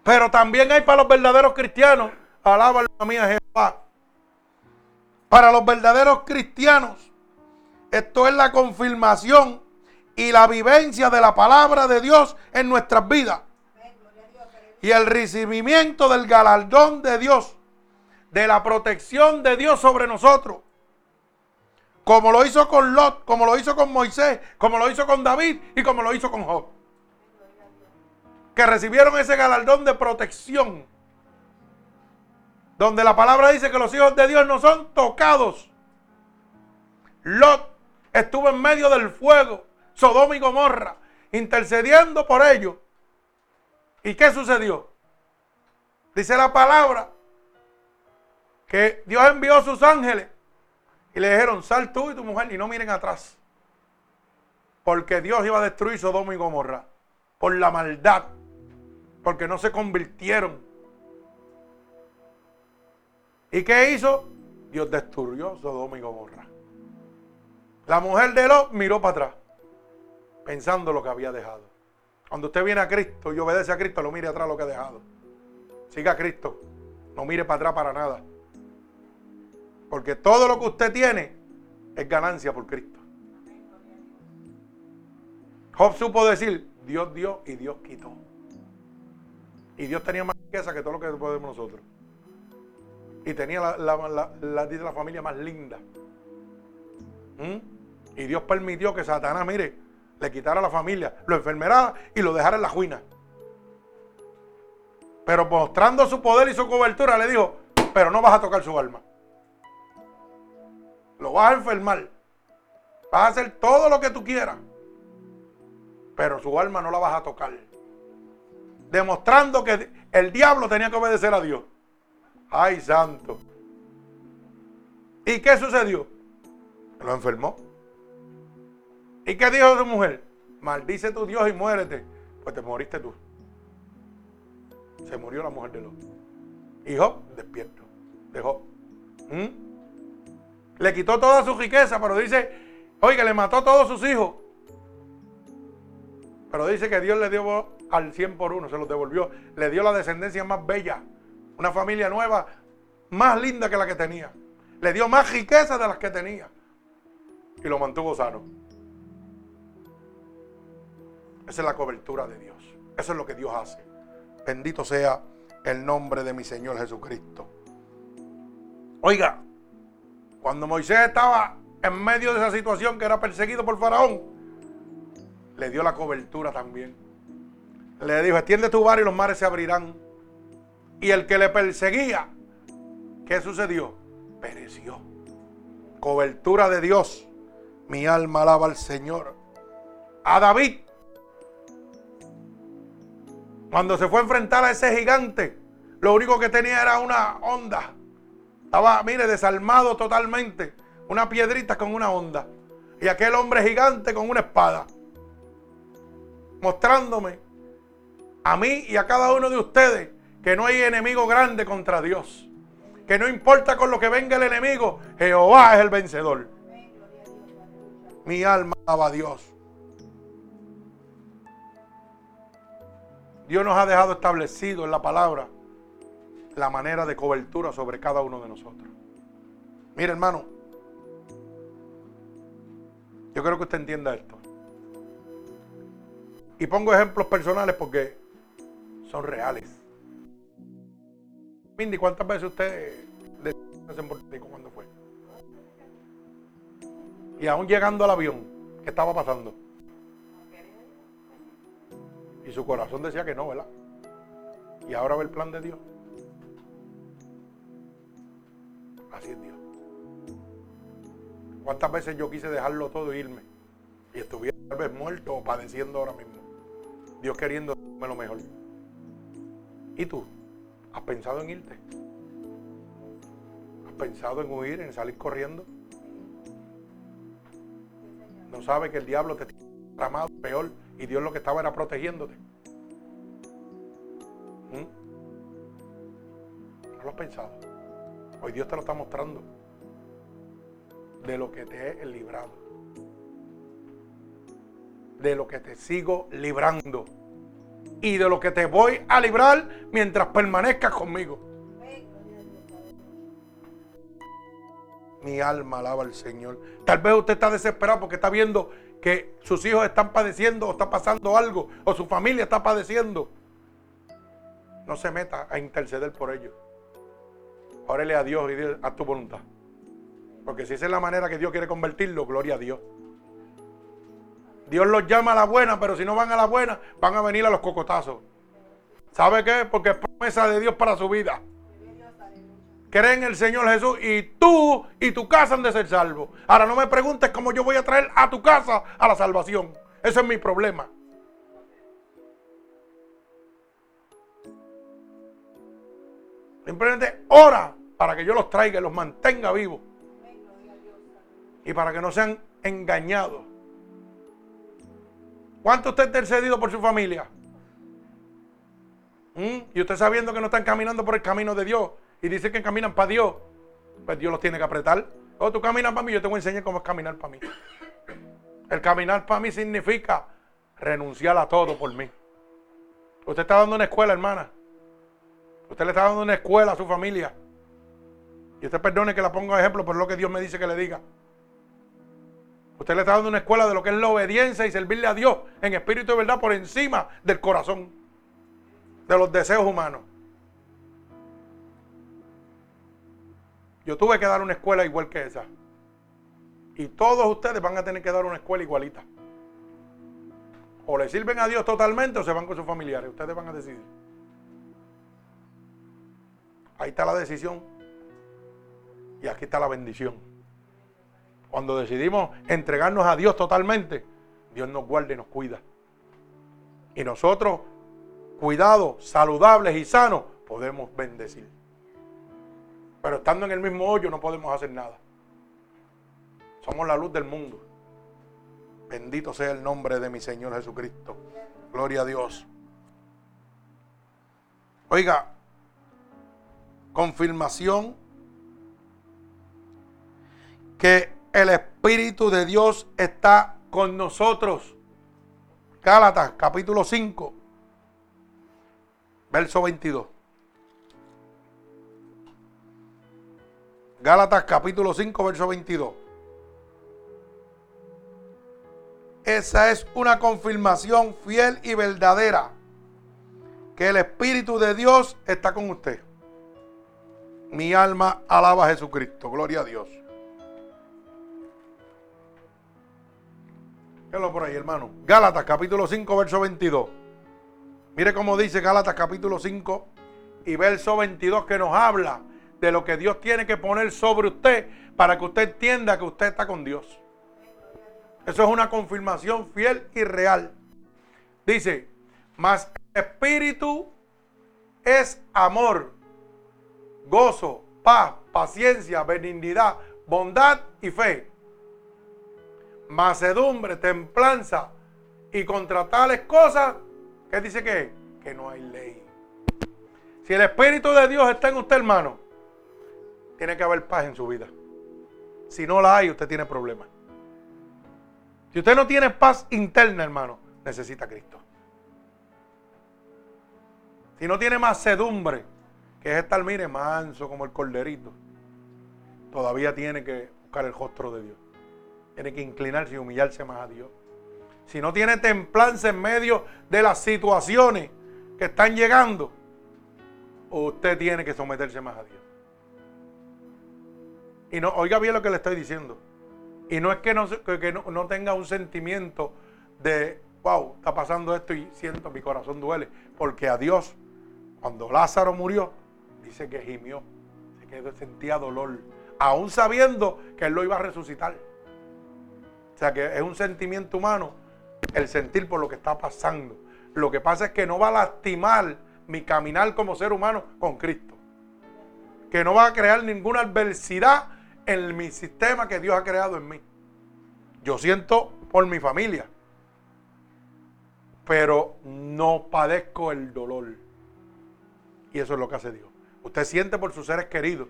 Pero también hay para los verdaderos cristianos, alaba alma mía Jehová. Para los verdaderos cristianos, esto es la confirmación y la vivencia de la palabra de Dios en nuestras vidas. y el recibimiento del galardón de Dios, de la protección de Dios sobre nosotros. Como lo hizo con Lot, como lo hizo con Moisés, como lo hizo con David y como lo hizo con Job. Que recibieron ese galardón de protección. Donde la palabra dice que los hijos de Dios no son tocados. Lot estuvo en medio del fuego, Sodoma y Gomorra, intercediendo por ellos. ¿Y qué sucedió? Dice la palabra que Dios envió a sus ángeles y le dijeron, sal tú y tu mujer y no miren atrás. Porque Dios iba a destruir Sodoma y Gomorra por la maldad, porque no se convirtieron. ¿Y qué hizo? Dios destruyó Sodoma y Gomorra. La mujer de Lot miró para atrás, pensando lo que había dejado. Cuando usted viene a Cristo y obedece a Cristo, no mire atrás lo que ha dejado. Siga a Cristo. No mire para atrás para nada. Porque todo lo que usted tiene es ganancia por Cristo. Job supo decir, Dios dio y Dios quitó. Y Dios tenía más riqueza que todo lo que podemos nosotros. Y tenía la, la, la familia más linda. ¿Mm? Y Dios permitió que Satanás, mire, le quitara la familia, lo enfermerara y lo dejara en la juina. Pero mostrando su poder y su cobertura, le dijo, pero no vas a tocar su alma. Lo vas a enfermar. Vas a hacer todo lo que tú quieras. Pero su alma no la vas a tocar. Demostrando que el diablo tenía que obedecer a Dios. Ay, santo. ¿Y qué sucedió? Lo enfermó. ¿Y qué dijo su mujer? Maldice tu Dios y muérete. Pues te moriste tú. Se murió la mujer de Lot. Y Job despierto. Dejó. ¿Mm? Le quitó toda su riqueza, pero dice, oiga, le mató a todos sus hijos. Pero dice que Dios le dio al 100 por uno, se los devolvió. Le dio la descendencia más bella. Una familia nueva, más linda que la que tenía. Le dio más riqueza de las que tenía. Y lo mantuvo sano. Esa es la cobertura de Dios. Eso es lo que Dios hace. Bendito sea el nombre de mi Señor Jesucristo. Oiga, cuando Moisés estaba en medio de esa situación que era perseguido por Faraón, le dio la cobertura también. Le dijo, extiende tu bar y los mares se abrirán. Y el que le perseguía, ¿qué sucedió? Pereció. Cobertura de Dios. Mi alma alaba al Señor. A David cuando se fue a enfrentar a ese gigante, lo único que tenía era una onda. Estaba, mire, desarmado totalmente. Una piedrita con una onda. Y aquel hombre gigante con una espada. Mostrándome a mí y a cada uno de ustedes que no hay enemigo grande contra Dios. Que no importa con lo que venga el enemigo, Jehová es el vencedor. Mi alma alaba a Dios. Dios nos ha dejado establecido en la palabra la manera de cobertura sobre cada uno de nosotros. Mire, hermano, yo creo que usted entienda esto. Y pongo ejemplos personales porque son reales. Mindy, ¿cuántas veces usted en Puerto Rico cuando fue? Y aún llegando al avión, ¿qué estaba pasando? Y su corazón decía que no, ¿verdad? Y ahora ve el plan de Dios. Así es Dios. ¿Cuántas veces yo quise dejarlo todo e irme? Y estuviera tal vez muerto o padeciendo ahora mismo. Dios queriendo darme lo mejor. ¿Y tú? ¿Has pensado en irte? ¿Has pensado en huir, en salir corriendo? ¿No sabes que el diablo te tiene tramado peor y Dios lo que estaba era protegiéndote. ¿Mm? ¿No lo has pensado? Hoy Dios te lo está mostrando. De lo que te he librado. De lo que te sigo librando. Y de lo que te voy a librar mientras permanezcas conmigo. Mi alma alaba al Señor. Tal vez usted está desesperado porque está viendo que sus hijos están padeciendo o está pasando algo o su familia está padeciendo. no se meta a interceder por ellos. Órele a Dios y a tu voluntad. Porque si esa es la manera que Dios quiere convertirlo, gloria a Dios. Dios los llama a la buena, pero si no van a la buena, van a venir a los cocotazos. ¿Sabe qué? Porque es promesa de Dios para su vida. Cree en el Señor Jesús y tú y tu casa han de ser salvos. Ahora no me preguntes cómo yo voy a traer a tu casa a la salvación. Ese es mi problema. Simplemente ora para que yo los traiga y los mantenga vivos. Y para que no sean engañados. ¿Cuánto usted ha intercedido por su familia? ¿Mm? Y usted sabiendo que no están caminando por el camino de Dios y dice que caminan para Dios, pues Dios los tiene que apretar. O oh, tú caminas para mí, yo te voy a enseñar cómo es caminar para mí. El caminar para mí significa renunciar a todo por mí. Usted está dando una escuela, hermana. Usted le está dando una escuela a su familia. Y usted perdone que la ponga de ejemplo, por lo que Dios me dice que le diga. Usted le está dando una escuela de lo que es la obediencia y servirle a Dios en espíritu y verdad por encima del corazón de los deseos humanos. Yo tuve que dar una escuela igual que esa. Y todos ustedes van a tener que dar una escuela igualita. O le sirven a Dios totalmente o se van con sus familiares. Ustedes van a decidir. Ahí está la decisión. Y aquí está la bendición. Cuando decidimos entregarnos a Dios totalmente, Dios nos guarda y nos cuida. Y nosotros cuidados, saludables y sanos, podemos bendecir. Pero estando en el mismo hoyo no podemos hacer nada. Somos la luz del mundo. Bendito sea el nombre de mi Señor Jesucristo. Gloria a Dios. Oiga, confirmación que el Espíritu de Dios está con nosotros. Gálatas capítulo 5 verso 22. Gálatas capítulo 5, verso 22. Esa es una confirmación fiel y verdadera que el Espíritu de Dios está con usted. Mi alma alaba a Jesucristo. Gloria a Dios. Lo por ahí, hermano. Gálatas capítulo 5, verso 22. Mire cómo dice Gálatas capítulo 5 y verso 22 que nos habla de lo que Dios tiene que poner sobre usted para que usted entienda que usted está con Dios. Eso es una confirmación fiel y real. Dice, mas espíritu es amor, gozo, paz, paciencia, benignidad, bondad y fe. Macedumbre, templanza y contra tales cosas ¿Qué dice que? Que no hay ley. Si el Espíritu de Dios está en usted, hermano, tiene que haber paz en su vida. Si no la hay, usted tiene problemas. Si usted no tiene paz interna, hermano, necesita Cristo. Si no tiene más sedumbre, que es estar, mire, manso como el corderito, todavía tiene que buscar el rostro de Dios. Tiene que inclinarse y humillarse más a Dios si no tiene templanza en medio de las situaciones que están llegando, usted tiene que someterse más a Dios. Y no, oiga bien lo que le estoy diciendo. Y no es que no, que no, tenga un sentimiento de, wow, está pasando esto y siento, mi corazón duele. Porque a Dios, cuando Lázaro murió, dice que gimió, que sentía dolor, aún sabiendo que él lo iba a resucitar. O sea que es un sentimiento humano el sentir por lo que está pasando. Lo que pasa es que no va a lastimar mi caminar como ser humano con Cristo. Que no va a crear ninguna adversidad en mi sistema que Dios ha creado en mí. Yo siento por mi familia, pero no padezco el dolor. Y eso es lo que hace Dios. Usted siente por sus seres queridos,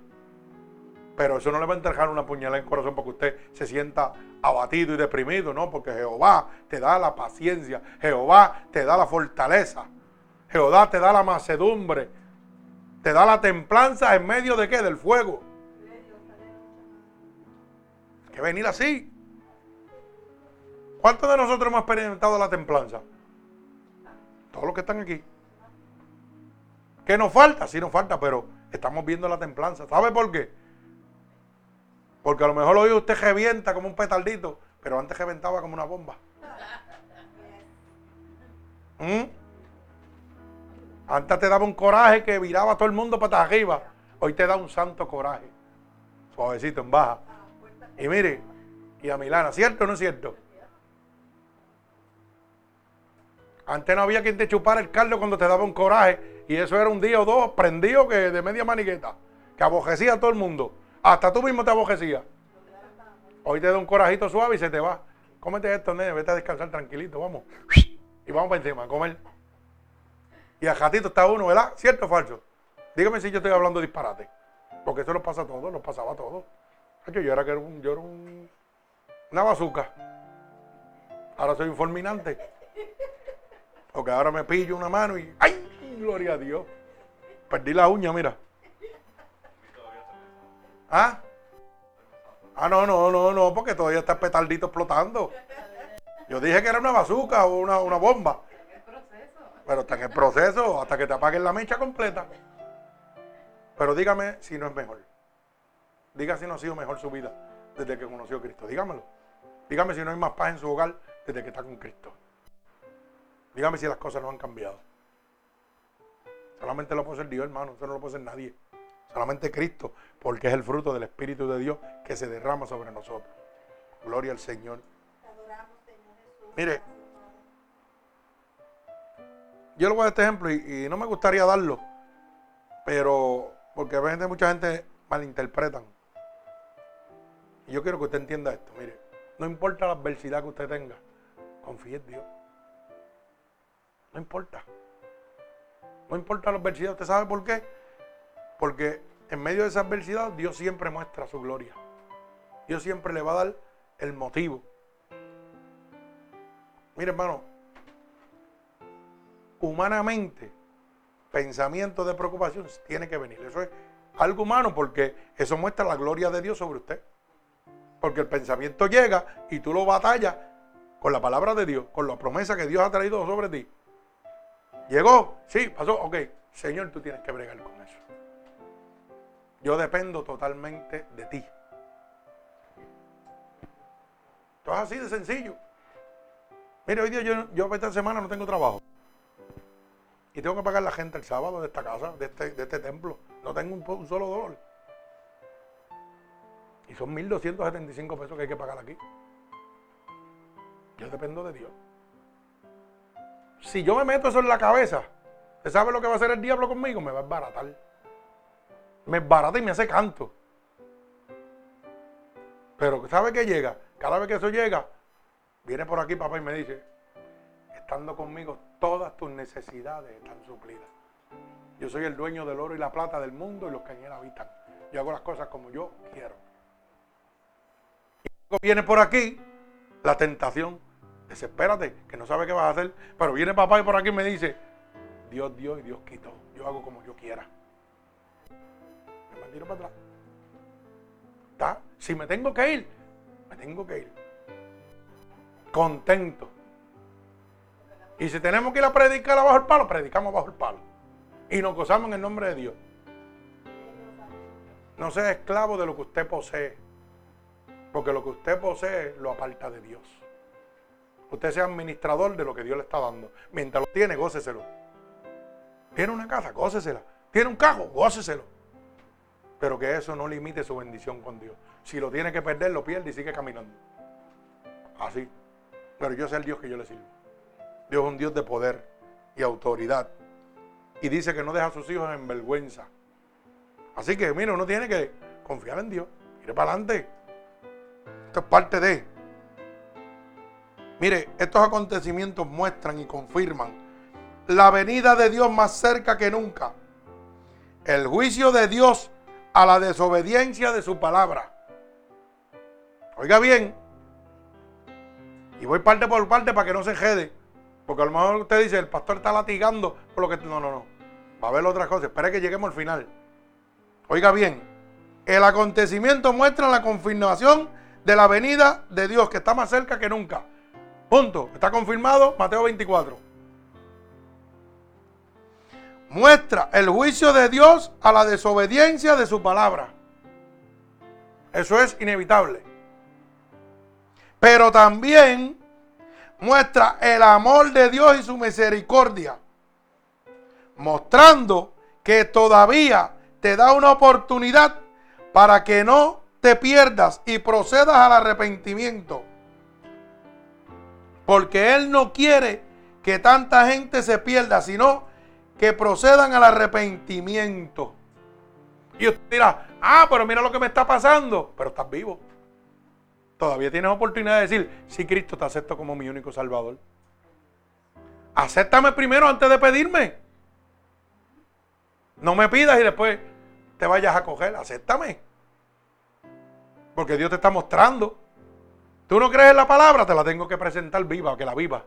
pero eso no le va a entregar una puñalada en el corazón porque usted se sienta abatido y deprimido, no, porque Jehová te da la paciencia, Jehová te da la fortaleza, Jehová te da la macedumbre, te da la templanza en medio de qué? Del fuego. Hay que venir así. ¿Cuántos de nosotros hemos experimentado la templanza? Todos los que están aquí. ¿Qué nos falta? Sí nos falta, pero estamos viendo la templanza. ¿Sabe por qué? Porque a lo mejor hoy usted revienta como un petardito, pero antes reventaba como una bomba. ¿Mm? Antes te daba un coraje que viraba a todo el mundo para arriba. Hoy te da un santo coraje. Suavecito en baja. Y mire, y a Milana, ¿cierto o no es cierto? Antes no había quien te chupara el caldo cuando te daba un coraje. Y eso era un día o dos prendido que de media maniqueta. Que abojecía a todo el mundo. Hasta tú mismo te abojecías. Hoy te da un corajito suave y se te va. Cómete esto, nene, vete a descansar tranquilito, vamos. Y vamos para encima a comer. Y al ratito está uno, ¿verdad? ¿Cierto o falso? Dígame si yo estoy hablando disparate. Porque eso nos pasa a todos, nos pasaba a todos. Yo era que era un, yo era un, una bazuca. Ahora soy un fulminante. Porque ahora me pillo una mano y ¡ay! Gloria a Dios. Perdí la uña, mira. ¿Ah? Ah, no, no, no, no, porque todavía está petardito explotando. Yo dije que era una bazuca o una, una bomba. Pero está en el proceso hasta que te apaguen la mecha completa. Pero dígame si no es mejor. Diga si no ha sido mejor su vida desde que conoció a Cristo. Dígamelo. Dígame si no hay más paz en su hogar desde que está con Cristo. Dígame si las cosas no han cambiado. Solamente lo puede ser Dios, hermano. Eso no lo puede ser nadie. Solamente Cristo, porque es el fruto del Espíritu de Dios que se derrama sobre nosotros. Gloria al Señor. Mire, yo le voy a dar este ejemplo y, no me gustaría darlo, pero porque a veces mucha gente malinterpretan. Y yo quiero que usted entienda esto. Mire, no importa la adversidad que usted tenga, confíe en Dios. No importa. No importa la adversidad. ¿Usted sabe por qué? Porque en medio de esa adversidad Dios siempre muestra su gloria. Dios siempre le va a dar el motivo. Mire, hermano, humanamente, pensamiento de preocupación tiene que venir. Eso es algo humano porque eso muestra la gloria de Dios sobre usted. Porque el pensamiento llega y tú lo batallas con la palabra de Dios, con la promesa que Dios ha traído sobre ti. ¿Llegó? Sí, pasó. Ok, Señor, tú tienes que bregar con eso. Yo dependo totalmente de ti. Esto es así de sencillo. Mire, hoy día yo, yo esta semana no tengo trabajo. Y tengo que pagar la gente el sábado de esta casa, de este, de este templo. No tengo un, solo dólar. Y son 1.275 pesos que hay que pagar aquí. Yo dependo de Dios. Si yo me meto eso en la cabeza, ¿usted sabe lo que va a hacer el diablo conmigo? Me va a embaratar. Me barata y me hace canto. Pero ¿sabe qué llega? Cada vez que eso llega, viene por aquí papá y me dice, estando conmigo, todas tus necesidades están suplidas. Yo soy el dueño del oro y la plata del mundo y los que en habitan. Yo hago las cosas como yo quiero. Y luego viene por aquí la tentación. Desespérate, que no sabe qué vas a hacer. Pero viene papá y por aquí me dice, Dios dio y Dios quitó. Yo hago como yo quiera. Tiro para atrás. ¿Está? Si me tengo que ir, me tengo que ir. Contento. Y si tenemos que ir a predicar abajo el palo, predicamos bajo el palo. Y nos gozamos en el nombre de Dios. No sea esclavo de lo que usted posee. Porque lo que usted posee lo aparta de Dios. Usted sea administrador de lo que Dios le está dando. Mientras lo tiene, góceselo. Tiene una casa, gócesela. Tiene un carro, góceselo. Pero que eso no limite su bendición con Dios. Si lo tiene que perder, lo pierde y sigue caminando. Así. Pero yo sé el Dios que yo le sirvo. Dios es un Dios de poder y autoridad. Y dice que no deja a sus hijos en vergüenza. Así que, mire, uno tiene que confiar en Dios. Mire para adelante. Esto es parte de. Mire, estos acontecimientos muestran y confirman la venida de Dios más cerca que nunca. El juicio de Dios a la desobediencia de su palabra. Oiga bien. Y voy parte por parte para que no se jede. Porque a lo mejor usted dice, el pastor está latigando por lo que... No, no, no. Va a haber otras cosas. Espere que lleguemos al final. Oiga bien, el acontecimiento muestra la confirmación de la venida de Dios, que está más cerca que nunca. Punto. Está confirmado Mateo 24. Muestra el juicio de Dios a la desobediencia de su palabra. Eso es inevitable. Pero también muestra el amor de Dios y su misericordia, mostrando que todavía te da una oportunidad para que no te pierdas y procedas al arrepentimiento. Porque Él no quiere que tanta gente se pierda, sino que procedan al arrepentimiento. Y usted dirá, ah, pero mira lo que me está pasando, pero estás vivo. Todavía tienes oportunidad de decir, sí, Cristo, te acepto como mi único Salvador. Acéptame primero antes de pedirme. No me pidas y después te vayas a coger. Acéptame. Porque Dios te está mostrando. Tú no crees en la palabra, te la tengo que presentar viva, que la viva.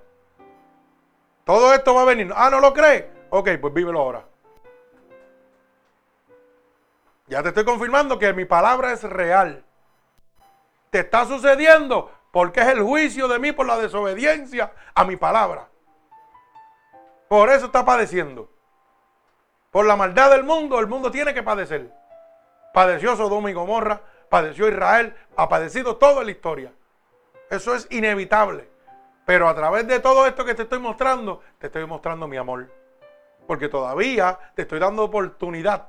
Todo esto va a venir. Ah, ¿no lo crees? Ok, pues vívelo ahora. Ya te estoy confirmando que mi palabra es real. Te está sucediendo porque es el juicio de mí por la desobediencia a mi palabra. Por eso está padeciendo. Por la maldad del mundo, el mundo tiene que padecer. Padeció Sodoma y Gomorra, padeció Israel, ha padecido toda la historia. Eso es inevitable. Pero a través de todo esto que te estoy mostrando, te estoy mostrando mi amor. Porque todavía te estoy dando oportunidad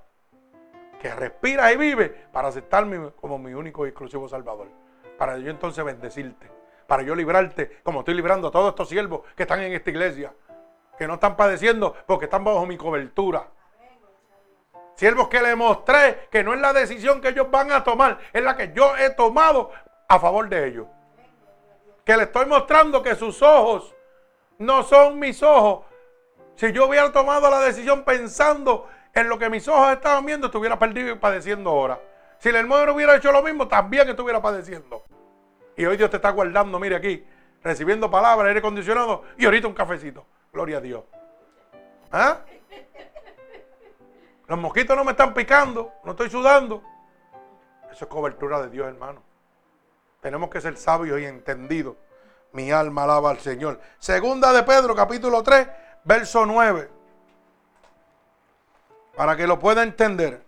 que respiras y vives para aceptarme como mi único y exclusivo Salvador. Para yo entonces bendecirte. Para yo librarte como estoy librando a todos estos siervos que están en esta iglesia. Que no están padeciendo porque están bajo mi cobertura. Siervos que le mostré que no es la decisión que ellos van a tomar, es la que yo he tomado a favor de ellos que le estoy mostrando que sus ojos no son mis ojos. Si yo hubiera tomado la decisión pensando en lo que mis ojos estaban viendo, estuviera perdido y padeciendo ahora. Si el hermano hubiera hecho lo mismo, también estuviera padeciendo. Y hoy Dios te está guardando, mire aquí, recibiendo palabras, aire acondicionado y ahorita un cafecito. Gloria a Dios. ¿Ah? Los mosquitos no me están picando, no estoy sudando. Eso es cobertura de Dios, hermano. Tenemos que ser sabios y entendidos. Mi alma alaba al Señor. Segunda de Pedro, capítulo 3, verso 9. Para que lo pueda entender.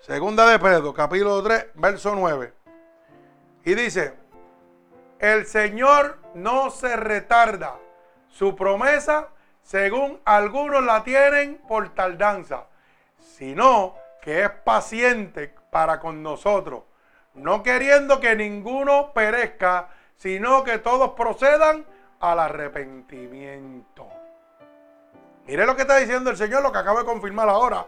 Segunda de Pedro, capítulo 3, verso 9. Y dice, el Señor no se retarda. Su promesa, según algunos la tienen por tardanza, sino que es paciente para con nosotros no queriendo que ninguno perezca, sino que todos procedan al arrepentimiento. Mire lo que está diciendo el Señor, lo que acaba de confirmar ahora,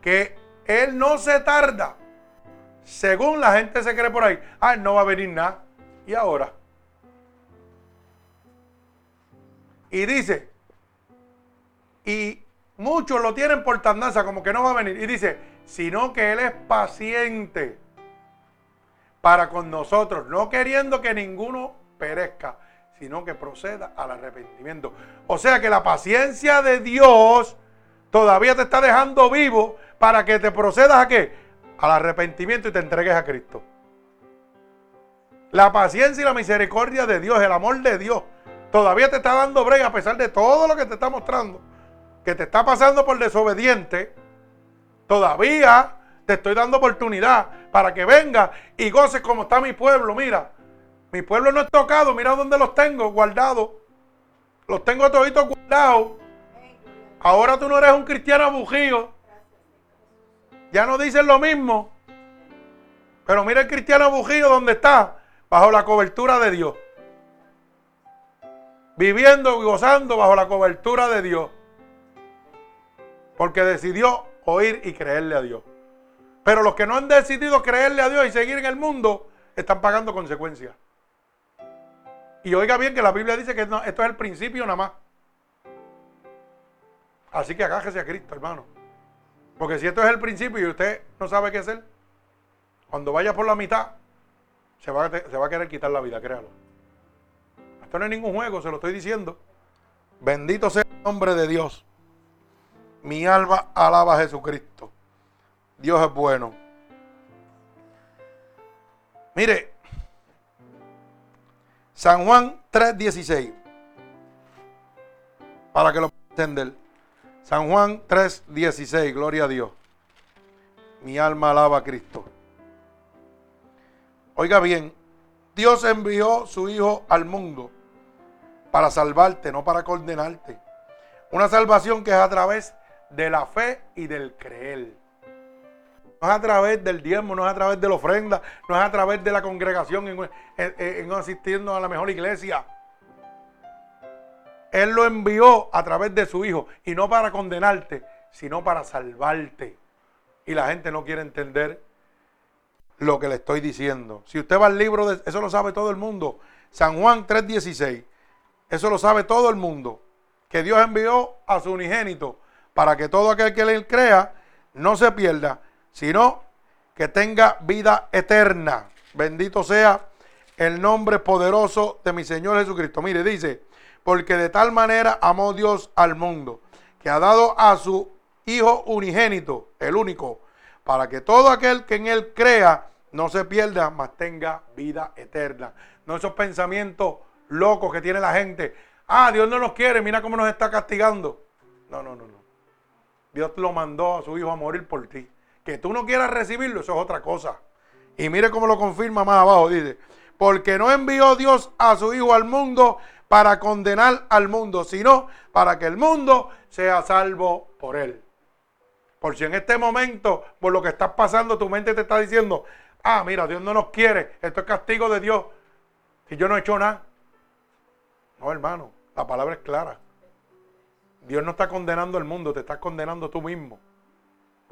que Él no se tarda, según la gente se cree por ahí, ah, no va a venir nada, y ahora. Y dice, y muchos lo tienen por tardanza, como que no va a venir, y dice, sino que Él es paciente para con nosotros, no queriendo que ninguno perezca, sino que proceda al arrepentimiento. O sea que la paciencia de Dios todavía te está dejando vivo para que te procedas a qué? Al arrepentimiento y te entregues a Cristo. La paciencia y la misericordia de Dios, el amor de Dios, todavía te está dando brega a pesar de todo lo que te está mostrando, que te está pasando por desobediente, todavía te estoy dando oportunidad para que venga y goces como está mi pueblo. Mira, mi pueblo no es tocado. Mira dónde los tengo guardados. Los tengo toditos guardados. Ahora tú no eres un cristiano bujío. Ya no dicen lo mismo. Pero mira el cristiano bujío donde está. Bajo la cobertura de Dios. Viviendo y gozando bajo la cobertura de Dios. Porque decidió oír y creerle a Dios. Pero los que no han decidido creerle a Dios y seguir en el mundo están pagando consecuencias. Y oiga bien que la Biblia dice que esto es el principio nada más. Así que agájese a Cristo, hermano. Porque si esto es el principio y usted no sabe qué hacer, cuando vaya por la mitad, se va, se va a querer quitar la vida, créalo. Esto no es ningún juego, se lo estoy diciendo. Bendito sea el nombre de Dios. Mi alma alaba a Jesucristo. Dios es bueno. Mire, San Juan 3:16, para que lo entender. San Juan 3:16, gloria a Dios. Mi alma alaba a Cristo. Oiga bien, Dios envió su Hijo al mundo para salvarte, no para condenarte. Una salvación que es a través de la fe y del creer. No es a través del diezmo, no es a través de la ofrenda, no es a través de la congregación en, en asistiendo a la mejor iglesia. Él lo envió a través de su Hijo y no para condenarte, sino para salvarte. Y la gente no quiere entender lo que le estoy diciendo. Si usted va al libro, de, eso lo sabe todo el mundo. San Juan 3:16. Eso lo sabe todo el mundo. Que Dios envió a su unigénito para que todo aquel que le crea no se pierda, sino que tenga vida eterna. Bendito sea el nombre poderoso de mi Señor Jesucristo. Mire, dice, porque de tal manera amó Dios al mundo, que ha dado a su Hijo unigénito, el único, para que todo aquel que en él crea no se pierda, mas tenga vida eterna. No esos pensamientos locos que tiene la gente. Ah, Dios no nos quiere, mira cómo nos está castigando. No, no, no, no. Dios lo mandó a su hijo a morir por ti. Que tú no quieras recibirlo, eso es otra cosa. Y mire cómo lo confirma más abajo, dice, porque no envió Dios a su hijo al mundo para condenar al mundo, sino para que el mundo sea salvo por él. Por si en este momento, por lo que estás pasando, tu mente te está diciendo, ah, mira, Dios no nos quiere, esto es castigo de Dios. Si yo no he hecho nada. No, hermano, la palabra es clara. Dios no está condenando al mundo, te estás condenando tú mismo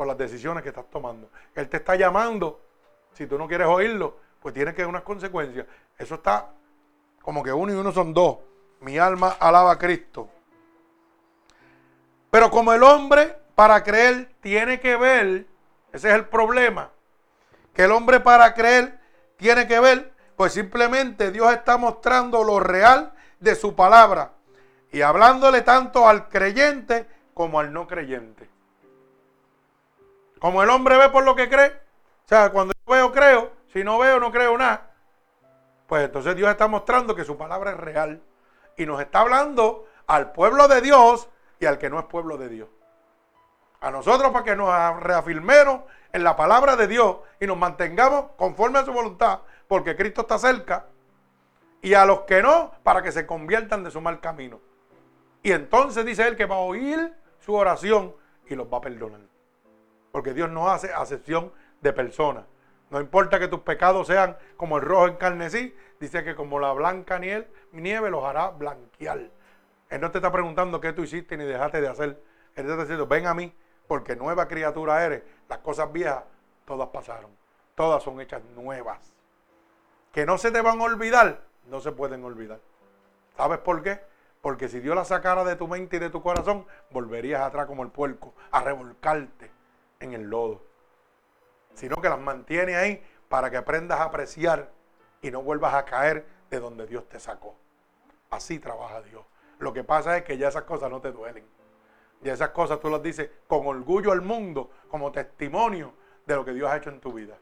por las decisiones que estás tomando. Él te está llamando. Si tú no quieres oírlo, pues tiene que haber unas consecuencias. Eso está como que uno y uno son dos. Mi alma alaba a Cristo. Pero como el hombre para creer tiene que ver, ese es el problema que el hombre para creer tiene que ver, pues simplemente Dios está mostrando lo real de su palabra y hablándole tanto al creyente como al no creyente. Como el hombre ve por lo que cree, o sea, cuando yo veo creo, si no veo no creo nada, pues entonces Dios está mostrando que su palabra es real y nos está hablando al pueblo de Dios y al que no es pueblo de Dios. A nosotros para que nos reafirmemos en la palabra de Dios y nos mantengamos conforme a su voluntad, porque Cristo está cerca, y a los que no, para que se conviertan de su mal camino. Y entonces dice él que va a oír su oración y los va a perdonar. Porque Dios no hace acepción de personas. No importa que tus pecados sean como el rojo en carnesí, dice que como la blanca nieve, nieve los hará blanquear. Él no te está preguntando qué tú hiciste ni dejaste de hacer. Él te está diciendo, ven a mí, porque nueva criatura eres. Las cosas viejas, todas pasaron. Todas son hechas nuevas. Que no se te van a olvidar, no se pueden olvidar. ¿Sabes por qué? Porque si Dios la sacara de tu mente y de tu corazón, volverías atrás como el puerco, a revolcarte en el lodo. Sino que las mantiene ahí para que aprendas a apreciar y no vuelvas a caer de donde Dios te sacó. Así trabaja Dios. Lo que pasa es que ya esas cosas no te duelen. Y esas cosas tú las dices con orgullo al mundo, como testimonio de lo que Dios ha hecho en tu vida.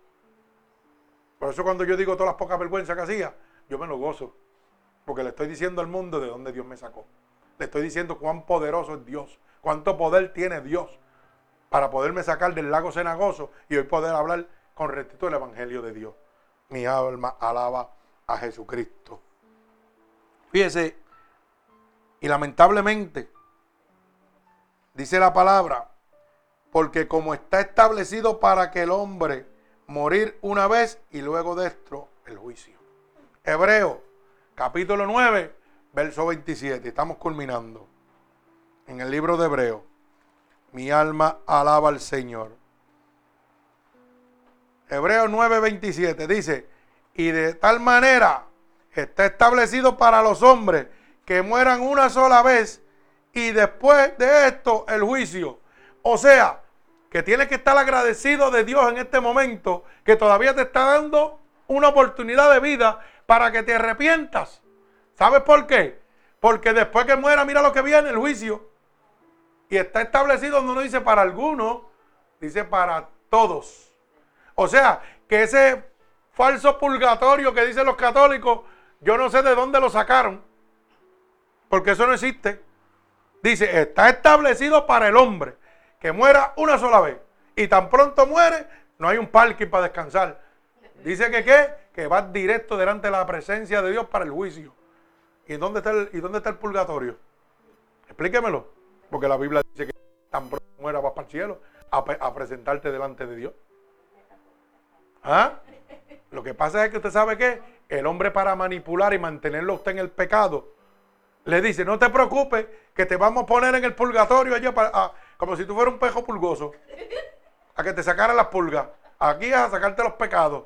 Por eso cuando yo digo todas las pocas vergüenzas que hacía, yo me lo gozo. Porque le estoy diciendo al mundo de dónde Dios me sacó. Le estoy diciendo cuán poderoso es Dios, cuánto poder tiene Dios para poderme sacar del lago cenagoso y hoy poder hablar con rectitud el Evangelio de Dios. Mi alma alaba a Jesucristo. Fíjese, y lamentablemente, Dice la palabra, porque como está establecido para que el hombre morir una vez y luego de esto el juicio. Hebreo, capítulo 9, verso 27. Estamos culminando. En el libro de Hebreo. Mi alma alaba al Señor. Hebreo 9, 27 dice, y de tal manera está establecido para los hombres que mueran una sola vez y después de esto el juicio. O sea, que tienes que estar agradecido de Dios en este momento, que todavía te está dando una oportunidad de vida para que te arrepientas. ¿Sabes por qué? Porque después que muera, mira lo que viene, el juicio. Y está establecido, no lo dice para algunos, dice para todos. O sea, que ese falso purgatorio que dicen los católicos, yo no sé de dónde lo sacaron. Porque eso no existe. Dice, está establecido para el hombre que muera una sola vez. Y tan pronto muere, no hay un parking para descansar. Dice que qué? Que va directo delante de la presencia de Dios para el juicio. ¿Y dónde está el, y dónde está el purgatorio? Explíquemelo. Porque la Biblia dice que tan pronto muera vas para el cielo a, presentarte delante de Dios. ¿Ah? Lo que pasa es que usted sabe que el hombre para manipular y mantenerlo usted en el pecado, le dice, no te preocupes, que te vamos a poner en el purgatorio allá para, como si tú fueras un pejo pulgoso, a que te sacaran las pulgas. Aquí a sacarte los pecados.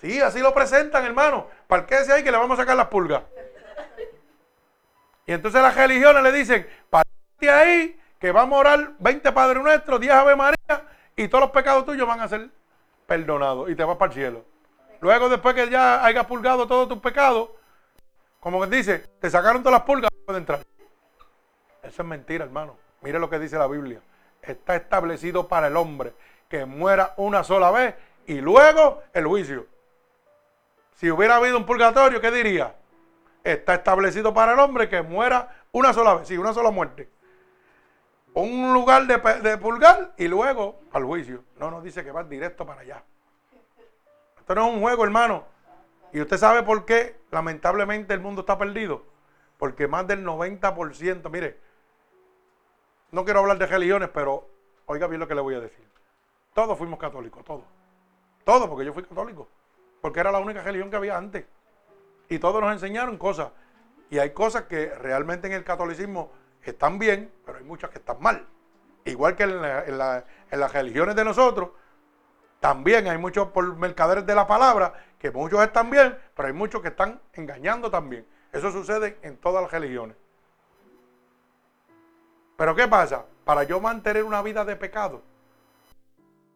Sí, así lo presentan, hermano. ¿Para qué ahí que le vamos a sacar las pulgas? Y entonces las religiones le dicen, parte ahí, que vamos a orar 20 Padres Nuestros, 10 Ave María, y todos los pecados tuyos van a ser perdonados y te vas para el cielo. Luego, después que ya hayas pulgado todos tus pecados, como que dice, te sacaron todas las pulgas, puedes entrar. Eso es mentira, hermano. Mire lo que dice la Biblia. Está establecido para el hombre que muera una sola vez y luego el juicio. Si hubiera habido un purgatorio, ¿qué diría? Está establecido para el hombre que muera una sola vez, sí, una sola muerte. Un lugar de, pulgar y luego al juicio. No nos dice que va directo para allá. Esto no es un juego, hermano. Y usted sabe por qué, lamentablemente, el mundo está perdido. Porque más del 90%, mire, no quiero hablar de religiones, pero oiga bien lo que le voy a decir. Todos fuimos católicos, todos. Todos, porque yo fui católico. Porque era la única religión que había antes. Y todos nos enseñaron cosas. Y hay cosas que realmente en el catolicismo están bien, pero hay muchas que están mal. Igual que en, las religiones de nosotros, también hay muchos por mercaderes de la palabra, que muchos están bien, pero hay muchos que están engañando también. Eso sucede en todas las religiones. Pero ¿qué pasa? Para yo mantener una vida de pecado,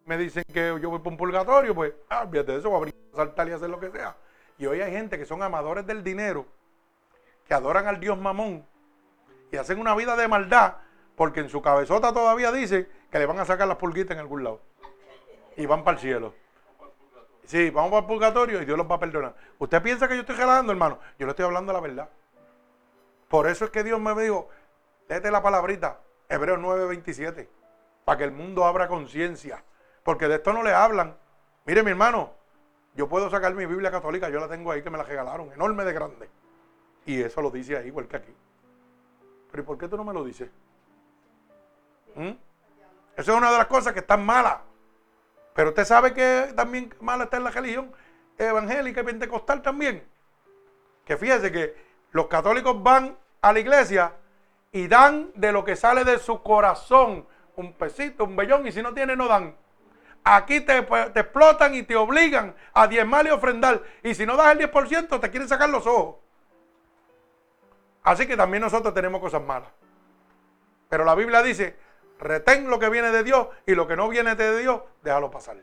me dicen que yo voy por un purgatorio, pues, ah, de eso, voy a abrir, saltar y hacer lo que sea. Y hoy hay gente que son amadores del dinero, que adoran al Dios mamón y hacen una vida de maldad, porque en su cabezota todavía dice que le van a sacar las pulguitas en algún lado. Y van para el cielo. Sí, vamos para el purgatorio y Dios los va a perdonar. ¿Usted piensa que yo estoy jalando, hermano? Yo le estoy hablando la verdad. Por eso es que Dios me dijo, léete la palabrita, Hebreos 9:27, para que el mundo abra conciencia. Porque de esto no le hablan. Mire, mi hermano, yo puedo sacar mi Biblia católica, yo la tengo ahí que me la regalaron, enorme de grande. Y eso lo dice ahí, igual que aquí. Pero ¿y por qué tú no me lo dices? ¿Mm? Eso es una de las cosas que están malas. Pero usted sabe que también mala está en la religión evangélica y pentecostal también. Que fíjese que los católicos van a la iglesia y dan de lo que sale de su corazón un pesito, un vellón, y si no tiene, no dan. Aquí te, explotan y te obligan a diezmar y ofrendar. Y si no das el 10%, te quieren sacar los ojos. Así que también nosotros tenemos cosas malas. Pero la Biblia dice, retén lo que viene de Dios y lo que no viene de Dios, déjalo pasar.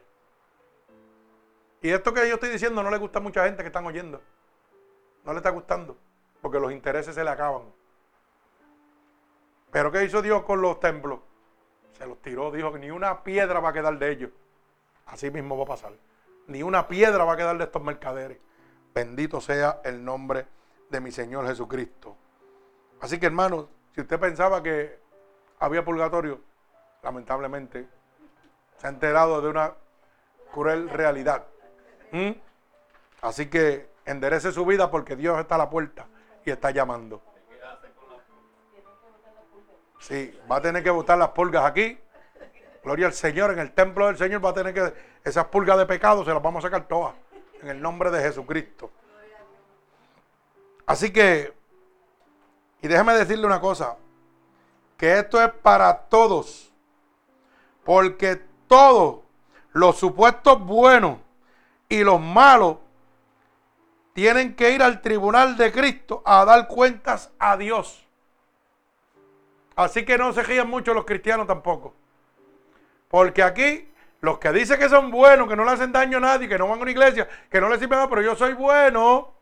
Y esto que yo estoy diciendo no le gusta a mucha gente que están oyendo. No le está gustando, porque los intereses se le acaban. Pero ¿qué hizo Dios con los templos? Se los tiró, dijo que ni una piedra va a quedar de ellos. Así mismo va a pasar. Ni una piedra va a quedar de estos mercaderes. Bendito sea el nombre de mi Señor Jesucristo. Así que hermanos, si usted pensaba que había purgatorio, lamentablemente se ha enterado de una cruel realidad. ¿Mm? Así que enderece su vida porque Dios está a la puerta y está llamando. Sí, va a tener que botar las pulgas aquí. Gloria al Señor, en el templo del Señor va a tener que, esas pulgas de pecado se las vamos a sacar todas, en el nombre de Jesucristo. Así que y déjeme decirle una cosa, que esto es para todos, porque todos los supuestos buenos y los malos tienen que ir al tribunal de Cristo a dar cuentas a Dios. Así que no se rían mucho los cristianos tampoco. Porque aquí los que dicen que son buenos, que no le hacen daño a nadie, que no van a una iglesia, que no les sirven nada, pero yo soy bueno,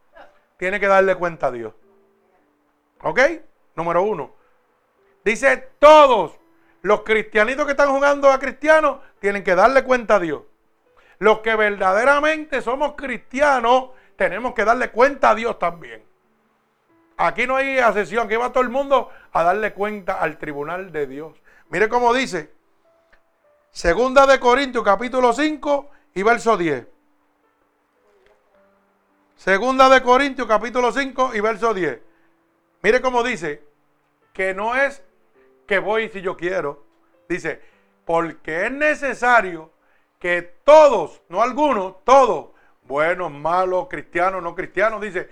tienen que darle cuenta a Dios. ¿Ok? Número uno. Dice, todos los cristianitos que están jugando a cristianos tienen que darle cuenta a Dios. Los que verdaderamente somos cristianos tenemos que darle cuenta a Dios también. Aquí no hay asesión, aquí va todo el mundo a darle cuenta al tribunal de Dios. Mire cómo dice, segunda de Corintios capítulo 5 y verso 10. Segunda de Corintios capítulo 5 y verso 10. Mire cómo dice, que no es que voy si yo quiero. Dice, porque es necesario que todos, no algunos, todos, buenos, malos, cristianos, no cristianos, dice,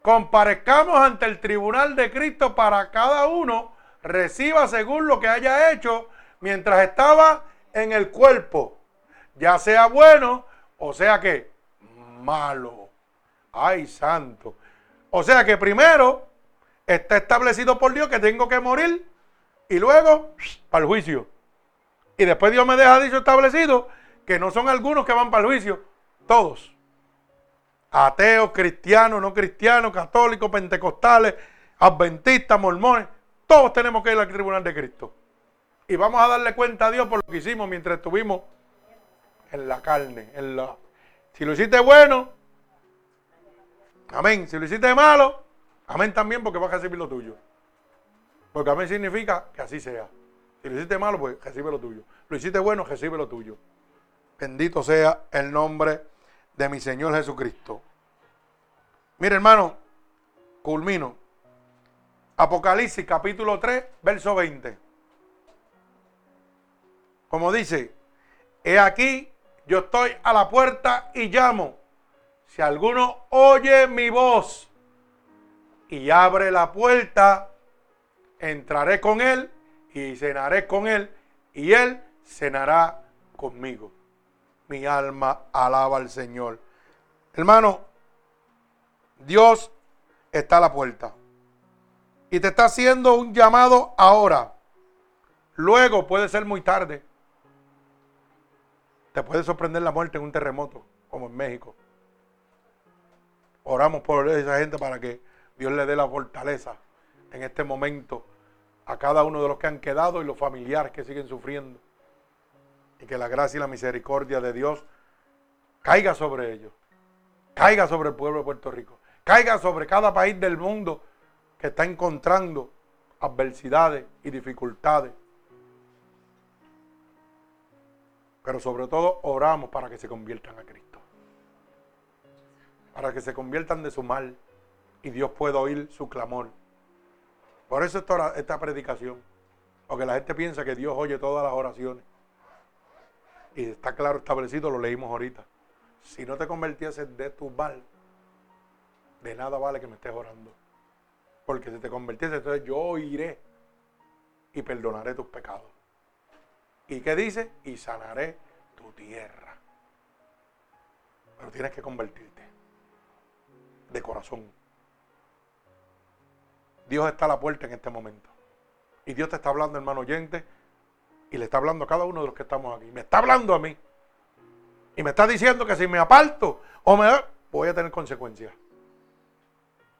comparezcamos ante el tribunal de Cristo para cada uno reciba según lo que haya hecho mientras estaba en el cuerpo, ya sea bueno o sea que malo. Ay, santo. O sea que primero está establecido por Dios que tengo que morir y luego para el juicio. Y después Dios me deja dicho establecido que no son algunos que van para el juicio, todos. Ateos, cristianos, no cristianos, católicos, pentecostales, adventistas, mormones, todos tenemos que ir al tribunal de Cristo. Y vamos a darle cuenta a Dios por lo que hicimos mientras estuvimos en la carne. Si lo hiciste bueno, amén. Si lo hiciste malo, amén también porque vas a recibir lo tuyo. Porque amén significa que así sea. Si lo hiciste malo, pues recibe lo tuyo. Lo hiciste bueno, recibe lo tuyo. Bendito sea el nombre de mi Señor Jesucristo. Mire, hermano, culmino. Apocalipsis capítulo 3, verso 20. Como dice, he aquí, yo estoy a la puerta y llamo. Si alguno oye mi voz y abre la puerta, entraré con él y cenaré con él y él cenará conmigo. Mi alma alaba al Señor. Hermano, Dios está a la puerta y te está haciendo un llamado ahora. Luego puede ser muy tarde. Te puede sorprender la muerte en un terremoto, como en México. Oramos por esa gente para que Dios le dé la fortaleza en este momento a cada uno de los que han quedado y los familiares que siguen sufriendo. Y que la gracia y la misericordia de Dios caiga sobre ellos, caiga sobre el pueblo de Puerto Rico, caiga sobre cada país del mundo que está encontrando adversidades y dificultades. Pero sobre todo oramos para que se conviertan a Cristo. Para que se conviertan de su mal y Dios pueda oír su clamor. Por eso esta, predicación. Porque la gente piensa que Dios oye todas las oraciones. Y está claro establecido, lo leímos ahorita. Si no te convirtieses de tu mal, de nada vale que me estés orando. Porque si te convirtiese, entonces yo iré y perdonaré tus pecados. ¿Y qué dice? Y sanaré tu tierra. Pero tienes que convertirte de corazón. Dios está a la puerta en este momento. Y Dios te está hablando, hermano oyente, y le está hablando a cada uno de los que estamos aquí. Me está hablando a mí. Y me está diciendo que si me aparto o me voy a tener consecuencias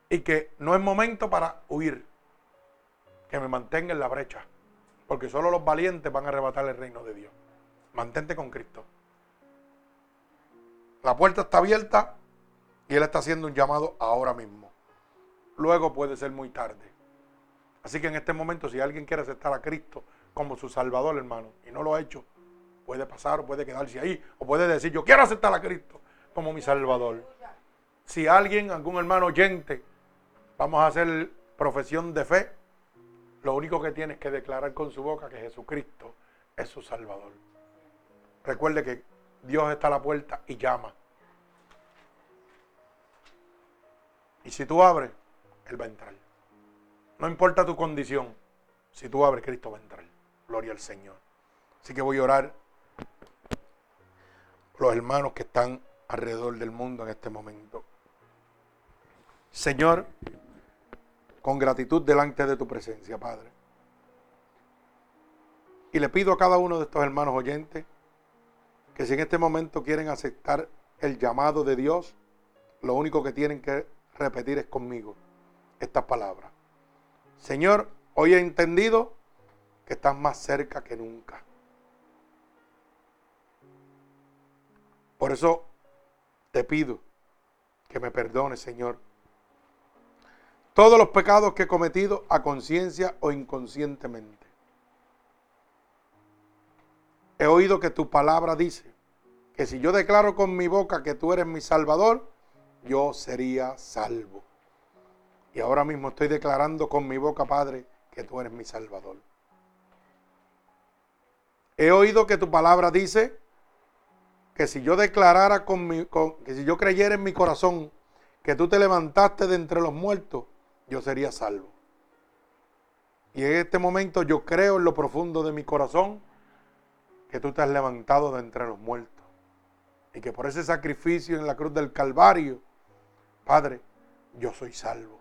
y que no es momento para huir, que me mantenga en la brecha, porque solo los valientes van a arrebatar el reino de Dios. Mantente con Cristo. La puerta está abierta y Él está haciendo un llamado ahora mismo. Luego puede ser muy tarde. Así que en este momento, si alguien quiere aceptar a Cristo como su Salvador, hermano, y no lo ha hecho, puede pasar o puede quedarse ahí, o puede decir, yo quiero aceptar a Cristo como mi Salvador. Si alguien, algún hermano oyente, vamos a hacer profesión de fe, lo único que tiene es que declarar con su boca que Jesucristo es su Salvador. Recuerde que Dios está a la puerta y llama. Y si tú abres, Él va a entrar. No importa tu condición, si tú abres, Cristo va a entrar. Gloria al Señor. Así que voy a orar los hermanos que están alrededor del mundo en este momento. Señor, con gratitud delante de tu presencia, Padre. Y le pido a cada uno de estos hermanos oyentes que si en este momento quieren aceptar el llamado de Dios, lo único que tienen que repetir es conmigo estas palabras. Señor, hoy he entendido que estás más cerca que nunca. Por eso te pido que me perdones, Señor, todos los pecados que he cometido a conciencia o inconscientemente. He oído que tu palabra dice que si yo declaro con mi boca que tú eres mi salvador, yo sería salvo. Y ahora mismo estoy declarando con mi boca, Padre, que tú eres mi salvador. He oído que tu palabra dice que si yo declarara con mi, que si yo creyera en mi corazón que tú te levantaste de entre los muertos, yo sería salvo. Y en este momento yo creo en lo profundo de mi corazón que tú te has levantado de entre los muertos. Y que por ese sacrificio en la cruz del Calvario, Padre, yo soy salvo.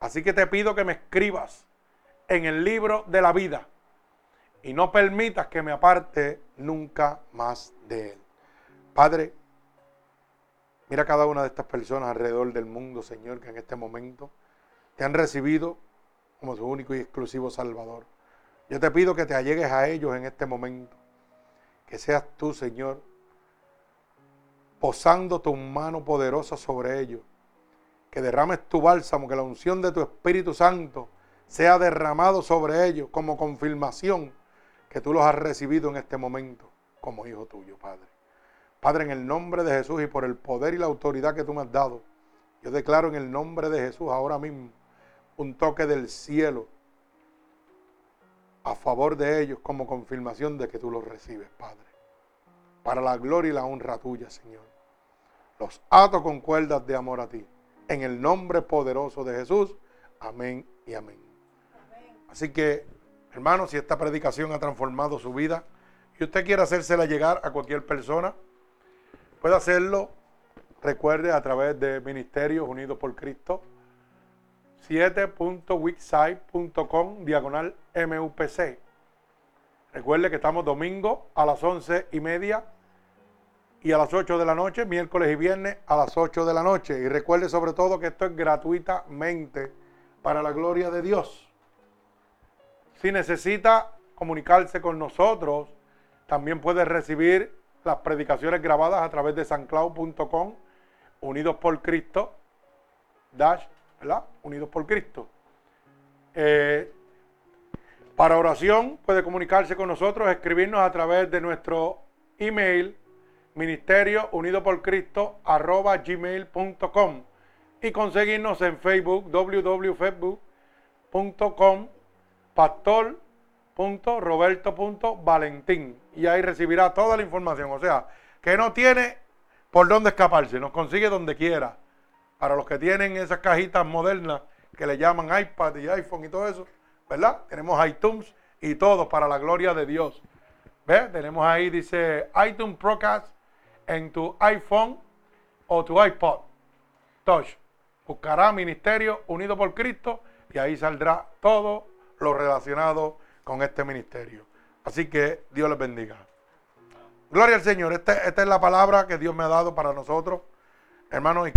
Así que te pido que me escribas en el libro de la vida y no permitas que me aparte nunca más de él. Padre, mira cada una de estas personas alrededor del mundo, Señor, que en este momento te han recibido como su único y exclusivo Salvador. Yo te pido que te allegues a ellos en este momento. Que seas tú, Señor, posando tu mano poderosa sobre ellos que derrames tu bálsamo, que la unción de tu Espíritu Santo sea derramado sobre ellos como confirmación que tú los has recibido en este momento como hijo tuyo, Padre. Padre, en el nombre de Jesús y por el poder y la autoridad que tú me has dado, yo declaro en el nombre de Jesús ahora mismo un toque del cielo a favor de ellos como confirmación de que tú los recibes, Padre. Para la gloria y la honra tuya, Señor. Los ato con cuerdas de amor a ti en el nombre poderoso de Jesús. Amén y amén. Así que, hermanos, si esta predicación ha transformado su vida y usted quiere hacérsela llegar a cualquier persona, puede hacerlo, recuerde, a través de Ministerios Unidos por Cristo, 7.wixsite.com, diagonal MUPC. Recuerde que estamos domingo a las once y media y a las 8 de la noche, miércoles y viernes a las 8 de la noche. Y recuerde sobre todo que esto es gratuitamente para la gloria de Dios. Si necesita comunicarse con nosotros, también puede recibir las predicaciones grabadas a través de sanclau.com, unidos por Cristo, dash, ¿verdad? Unidos por Cristo. Eh, para oración puede comunicarse con nosotros, escribirnos a través de nuestro email ministerio unido por Cristo arroba gmail.com y conseguirnos en Facebook www.facebook.com pastor.roberto.valentín y ahí recibirá toda la información. O sea, que no tiene por dónde escaparse, nos consigue donde quiera. Para los que tienen esas cajitas modernas que le llaman iPad y iPhone y todo eso, ¿verdad? Tenemos iTunes y todo para la gloria de Dios. ¿Ves? Tenemos ahí, dice iTunes Procast en tu iPhone o tu iPod Touch. Buscará Ministerio Unido por Cristo y ahí saldrá todo lo relacionado con este ministerio. Así que Dios les bendiga. Gloria al Señor. Este, esta es la palabra que Dios me ha dado para nosotros, hermanos.